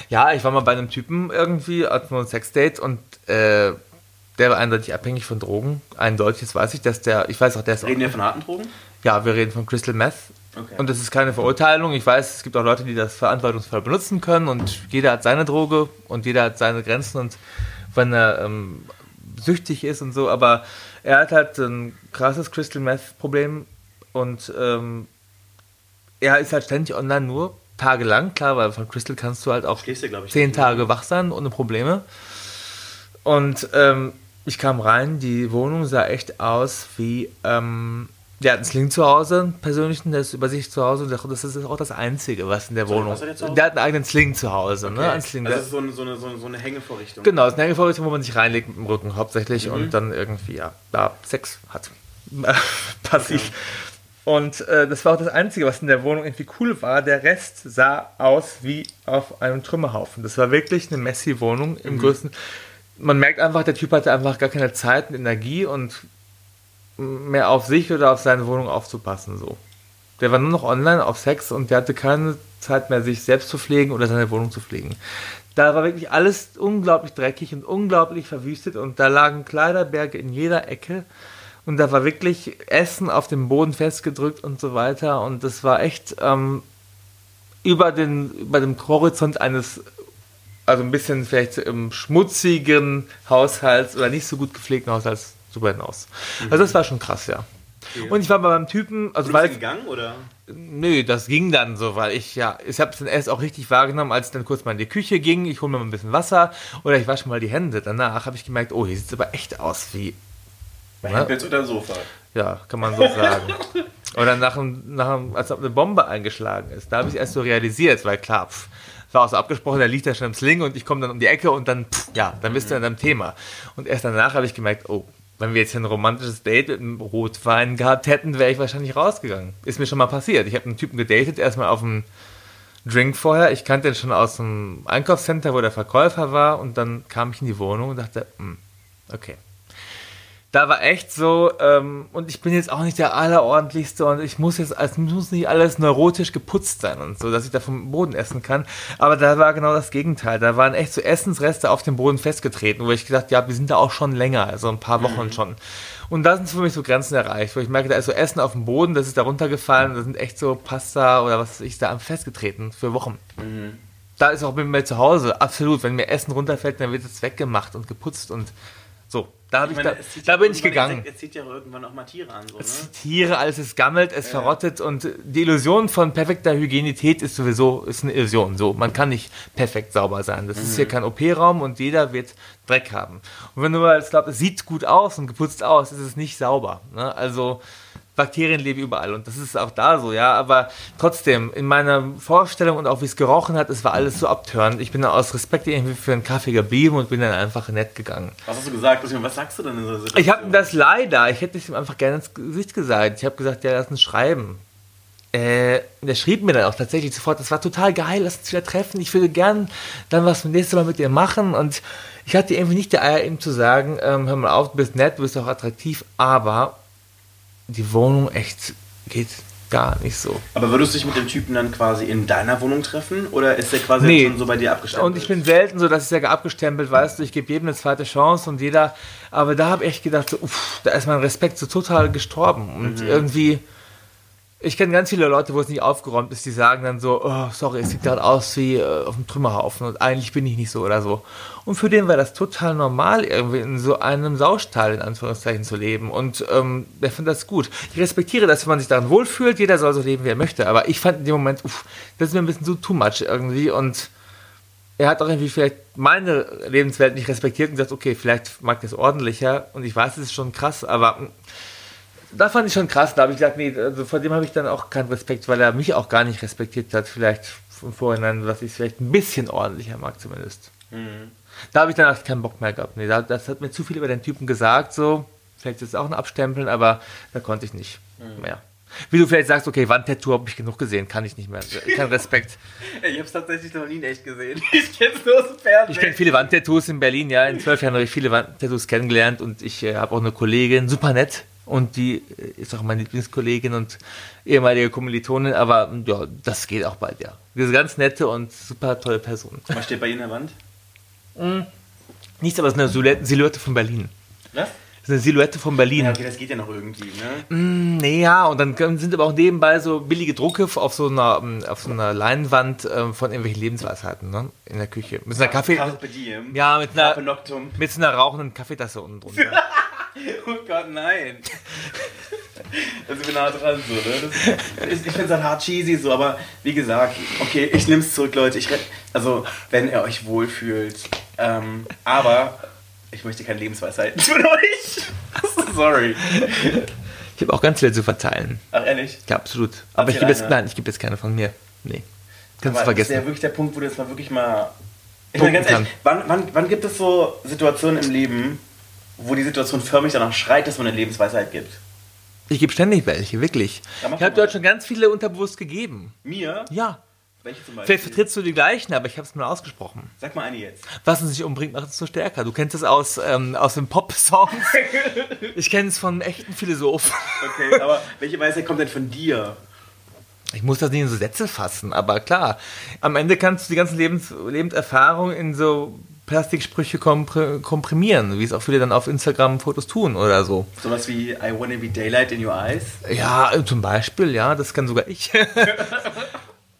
Ja, ich war mal bei einem Typen irgendwie, hatten wir ein Sexdate und äh, der war eindeutig abhängig von Drogen. Eindeutig, das weiß ich, dass der, ich weiß auch, der ist auch, Reden wir von harten Drogen? ja, wir reden von Crystal Meth. Okay. Und das ist keine Verurteilung. Ich weiß, es gibt auch Leute, die das verantwortungsvoll benutzen können und jeder hat seine Droge und jeder hat seine Grenzen und wenn er ähm, süchtig ist und so, aber er hat halt ein krasses Crystal Meth Problem und ähm, er ist halt ständig online nur tagelang, klar, weil von Crystal kannst du halt auch glaub ich, zehn. Tage wach sein ohne Probleme. Und ähm, ich kam rein, die Wohnung sah echt aus wie, ähm, der hat einen Sling zu Hause, einen persönlichen, der ist über sich zu Hause und das ist auch das Einzige, was in der Sorry, Wohnung. der hat einen eigenen Sling zu Hause, ne? Einen Sling, also das ist so eine, so, eine, so, eine, Hängevorrichtung. Genau, das ist eine Hängevorrichtung, wo man sich reinlegt mit dem Rücken hauptsächlich Mhm. und dann irgendwie, ja, da Sex hat. Passiv. Und äh, das war auch das Einzige, was in der Wohnung irgendwie cool war. Der Rest sah aus wie auf einem Trümmerhaufen. Das war wirklich eine messy Wohnung Mhm. im größten. Man merkt einfach, der Typ hatte einfach gar keine Zeit und Energie und mehr auf sich oder auf seine Wohnung aufzupassen. So. Der war nur noch online auf Sex und der hatte keine Zeit mehr, sich selbst zu pflegen oder seine Wohnung zu pflegen. Da war wirklich alles unglaublich dreckig und unglaublich verwüstet und da lagen Kleiderberge in jeder Ecke und da war wirklich Essen auf dem Boden festgedrückt und so weiter und das war echt ähm, über, den, über dem Horizont eines, also ein bisschen vielleicht im schmutzigen Haushalts oder nicht so gut gepflegten Haushalts drüber hinaus. Also das war schon krass, ja. Und ich war bei meinem Typen, also weil gegangen, oder? Nö, das ging dann so, weil ich ja, ich habe es dann erst auch richtig wahrgenommen, als ich dann kurz mal in die Küche ging, ich hole mir mal ein bisschen Wasser oder ich wasche mal die Hände. Danach habe ich gemerkt, oh, hier sieht es aber echt aus wie, Bei Ja. Hempels oder Sofa? ja, kann man so sagen. Oder nach, einem- nach als ob eine Bombe eingeschlagen ist. Da habe ich es erst so realisiert, weil klar, pff, es war auch so abgesprochen, der liegt da schon im Sling und ich komme dann um die Ecke und dann, pff, ja, dann bist du an deinem Thema. Und erst danach habe ich gemerkt, oh, wenn wir jetzt hier ein romantisches Date mit einem Rotwein gehabt hätten, wäre ich wahrscheinlich rausgegangen. Ist mir schon mal passiert. Ich habe einen Typen gedatet, erstmal auf dem Drink vorher. Ich kannte den schon aus dem Einkaufscenter, wo der Verkäufer war und dann kam ich in die Wohnung und dachte, hm, okay. Da war echt so, ähm, und ich bin jetzt auch nicht der Allerordentlichste und ich muss jetzt, es muss nicht alles neurotisch geputzt sein und so, dass ich da vom Boden essen kann. Aber da war genau das Gegenteil. Da waren echt so Essensreste auf dem Boden festgetreten, wo ich gesagt ja, wir sind da auch schon länger, also ein paar Wochen schon. Und da sind für mich so Grenzen erreicht, wo ich merke, da ist so Essen auf dem Boden, das ist da runtergefallen, da sind echt so Pasta oder was ich da festgetreten für Wochen. Da ist auch bei mir zu Hause, absolut. Wenn mir Essen runterfällt, dann wird es weggemacht und geputzt und so. Da, ich da, es zieht da ja bin ich gegangen. Es zieht ja irgendwann auch mal Tiere an, so, ne? Tiere, alles ist gammelt, es verrottet und die Illusion von perfekter Hygienität ist sowieso ist eine Illusion. So, man kann nicht perfekt sauber sein. Das ist hier kein OP-Raum und jeder wird Dreck haben. Und wenn du mal glaubst, es sieht gut aus und geputzt aus, ist es nicht sauber. Ne? Also Bakterien leben überall und das ist auch da so, ja. Aber trotzdem, in meiner Vorstellung und auch wie es gerochen hat, es war alles so abtörend. Ich bin dann aus Respekt irgendwie für einen Kaffee geblieben und bin dann einfach nett gegangen. Was hast du gesagt? Was sagst du denn in so einer Situation? Ich habe das leider, ich hätte es ihm einfach gerne ins Gesicht gesagt. Ich habe gesagt, ja, lass uns schreiben. Äh, der schrieb mir dann auch tatsächlich sofort, das war total geil, lass uns wieder treffen. Ich würde gern dann was nächstes Mal mit dir machen. Und ich hatte irgendwie nicht die Eier, ihm zu sagen, ähm, hör mal auf, du bist nett, du bist auch attraktiv, aber die Wohnung echt geht gar nicht so. Aber würdest du dich mit dem Typen dann quasi in deiner Wohnung treffen oder ist der quasi Nee. schon so bei dir abgestempelt? Und ich bin selten so, dass ich sage, abgestempelt, weißt du, ich gebe jedem eine zweite Chance und jeder, aber da habe ich echt gedacht, so, uff, da ist mein Respekt so total gestorben und irgendwie, ich kenne ganz viele Leute, wo es nicht aufgeräumt ist, die sagen dann so, oh, sorry, es sieht gerade aus wie äh, auf einem Trümmerhaufen und eigentlich bin ich nicht so oder so. Und für den war das total normal, irgendwie in so einem Saustall in Anführungszeichen zu leben. Und ähm, der findet das gut. Ich respektiere das, wenn man sich daran wohlfühlt, jeder soll so leben, wie er möchte, aber ich fand in dem Moment, uff, das ist mir ein bisschen so too much irgendwie. Und er hat auch irgendwie vielleicht meine Lebenswelt nicht respektiert und gesagt, okay, vielleicht mag das ordentlicher. Und ich weiß, es ist schon krass, aber mm, da fand ich schon krass. Da habe ich gesagt, nee, also vor dem habe ich dann auch keinen Respekt, weil er mich auch gar nicht respektiert hat. Vielleicht im Vorhinein, was ich vielleicht ein bisschen ordentlicher mag zumindest. Da habe ich dann auch keinen Bock mehr gehabt. Nee, da, das hat mir zu viel über den Typen gesagt, so. Vielleicht ist es auch ein Abstempeln, aber da konnte ich nicht mehr. Wie du vielleicht sagst, okay, Wandtattoo habe ich genug gesehen, kann ich nicht mehr. Kein Respekt. ich habe es tatsächlich noch nie in echt gesehen. Ich kenne es nur aus dem Fernsehen. Ich kenne viele Wandtattoos in Berlin, ja. In zwölf Jahren habe ich viele Wandtattoos kennengelernt und ich äh, habe auch eine Kollegin, super nett. Und die ist auch meine Lieblingskollegin und ehemalige Kommilitonin, aber mm, ja, das geht auch bald, ja. Diese ganz nette und super tolle Person. Was steht bei Ihnen in der Wand? Nichts, aber es ist eine Silhouette- Silhouette von Berlin. Was? Es ist eine Silhouette von Berlin. Ja, okay, das geht ja noch irgendwie, ne? Mm, Nee, ja, und dann sind aber auch nebenbei so billige Drucke auf so einer, auf so einer Leinwand ähm, von irgendwelchen Lebensweisheiten, ne? In der Küche. Mit einer Kaffee. Diem. Ja, mit einer, mit einer rauchenden Kaffeetasse unten drunter. Oh Gott, nein. Also ich bin nah dran so, ne? Das, ich ich finde es halt hart cheesy so, aber wie gesagt, okay, ich nehme es zurück, Leute. Ich, also, wenn ihr euch wohlfühlt. Ähm, aber ich möchte keine Lebensweisheiten von euch. Sorry. Ich habe auch ganz viel zu verteilen. Ach, ehrlich? Ja, absolut. Aber ich gebe jetzt, nein, ich gebe jetzt keine von mir. Nee. Kannst du Aber das vergessen. wäre wirklich der Punkt, wo du jetzt mal wirklich mal. Ich meine, ganz ehrlich, wann, wann, wann gibt es so Situationen im Leben, wo die Situation förmlich danach schreit, dass man eine Lebensweisheit gibt? Ich gebe ständig welche, wirklich. Ja, ich habe mal. dort schon ganz viele unterbewusst gegeben. Mir? Ja. Welche zum Beispiel? Vielleicht vertrittst du die gleichen, aber ich habe es mal ausgesprochen. Sag mal eine jetzt. Was uns nicht umbringt, macht uns so stärker. Du kennst es aus, ähm, aus den Pop-Songs. ich kenne es von einem echten Philosophen. Okay, aber welche Weisheit kommt denn von dir? Ich muss das nicht in so Sätze fassen, aber klar. Am Ende kannst du die ganzen Lebens Lebenserfahrungen in so Plastiksprüche kompr komprimieren, wie es auch viele dann auf Instagram Fotos tun oder so. Sowas wie I wanna be daylight in your eyes. Ja, äh, zum Beispiel, ja, das kann sogar ich.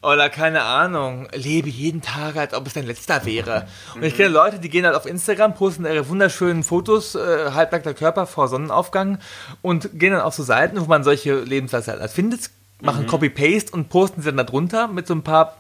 Oder keine Ahnung, lebe jeden Tag, als ob es dein letzter wäre. Und ich kenne Leute, die gehen halt auf Instagram, posten ihre wunderschönen Fotos, äh, halbnackter Körper vor Sonnenaufgang und gehen dann auf so Seiten, wo man solche Lebensweisheiten halt findet, machen Copy-Paste und posten sie dann da drunter mit so ein paar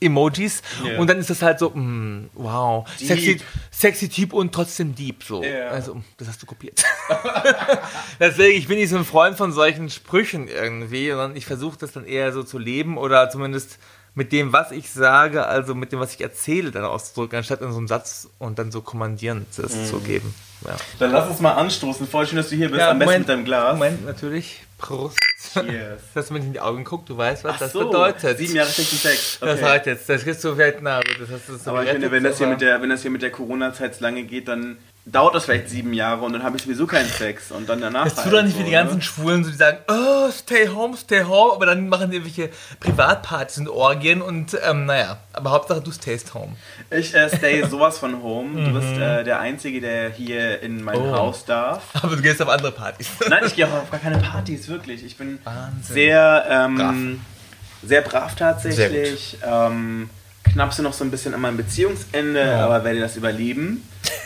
Emojis. Ja. Und dann ist das halt so, mm, wow, Deep. sexy, sexy Typ und trotzdem deep. So. Ja. Also, das hast du kopiert. Deswegen, ich bin nicht so ein Freund von solchen Sprüchen irgendwie, sondern ich versuche das dann eher so zu leben oder zumindest mit dem, was ich sage, also mit dem, was ich erzähle, dann auszudrücken, anstatt in so einem Satz und dann so kommandierend das Mhm. zu geben. Ja. Dann lass uns mal anstoßen. Voll schön, dass du hier bist. Am besten mit deinem Glas. Moment, natürlich. Prost. Cheers. Dass man in die Augen guckt, du weißt, was Ach das so, bedeutet. Sieben Jahre schlechten Sex. Das Okay. reicht jetzt. Das kriegst du vielleicht nah. aber Das hast du so Aber ich finde, wenn das, hier mit der, wenn das hier mit der Corona-Zeit so lange geht, dann dauert das vielleicht sieben Jahre und dann habe ich sowieso keinen Sex. Und dann danach. Tut halt doch nicht so, wie die ganzen ne? Schwulen, so die sagen, oh, stay home, stay home, aber dann machen die irgendwelche Privatpartys und Orgien und ähm, naja, aber Hauptsache du stayst home. Ich äh, stay sowas von home. Du bist äh, der Einzige, der hier in mein Mhm. Oh. Haus darf. Aber du gehst auf andere Partys. Nein, ich gehe auch auf gar keine Partys, wirklich. Ich bin Wahnsinn. sehr, ähm, Brav. sehr brav tatsächlich. Ähm, knapse noch so ein bisschen an meinem Beziehungsende, Ja. aber werde das überleben.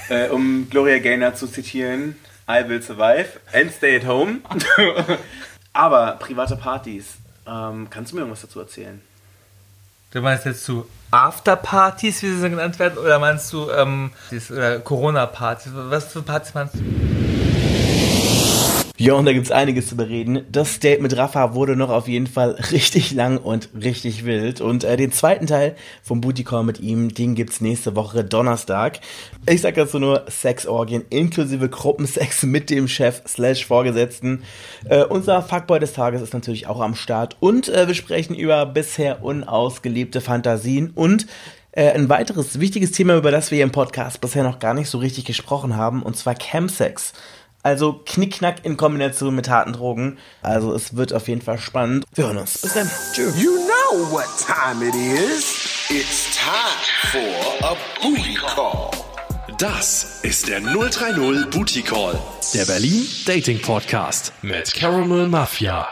äh, um Gloria Gaynor zu zitieren, I will survive and stay at home. aber private Partys, ähm, kannst du mir irgendwas dazu erzählen? Du meinst jetzt zu Afterpartys, wie sie so genannt werden, oder meinst du ähm, oder Corona-Partys? Was für Partys meinst du? Ja, und da gibt's einiges zu bereden. Das Date mit Rafa wurde noch auf jeden Fall richtig lang und richtig wild. Und äh, den zweiten Teil vom Booty Call mit ihm, den gibt's nächste Woche Donnerstag. Ich sag dazu nur Sexorgien inklusive Gruppensex mit dem Chef slash Vorgesetzten. Äh, unser Fuckboy des Tages ist natürlich auch am Start. Und äh, wir sprechen über bisher unausgelebte Fantasien und äh, ein weiteres wichtiges Thema, über das wir hier im Podcast bisher noch gar nicht so richtig gesprochen haben, und zwar Chemsex. Also Knickknack in Kombination mit harten Drogen. Also es wird auf jeden Fall spannend. Wir hören uns. Bis dann. Tschüss. You know what time it is. It's time for a booty call. Das ist der 030 Booty Call, der Berlin Dating Podcast mit Caramel Mafia.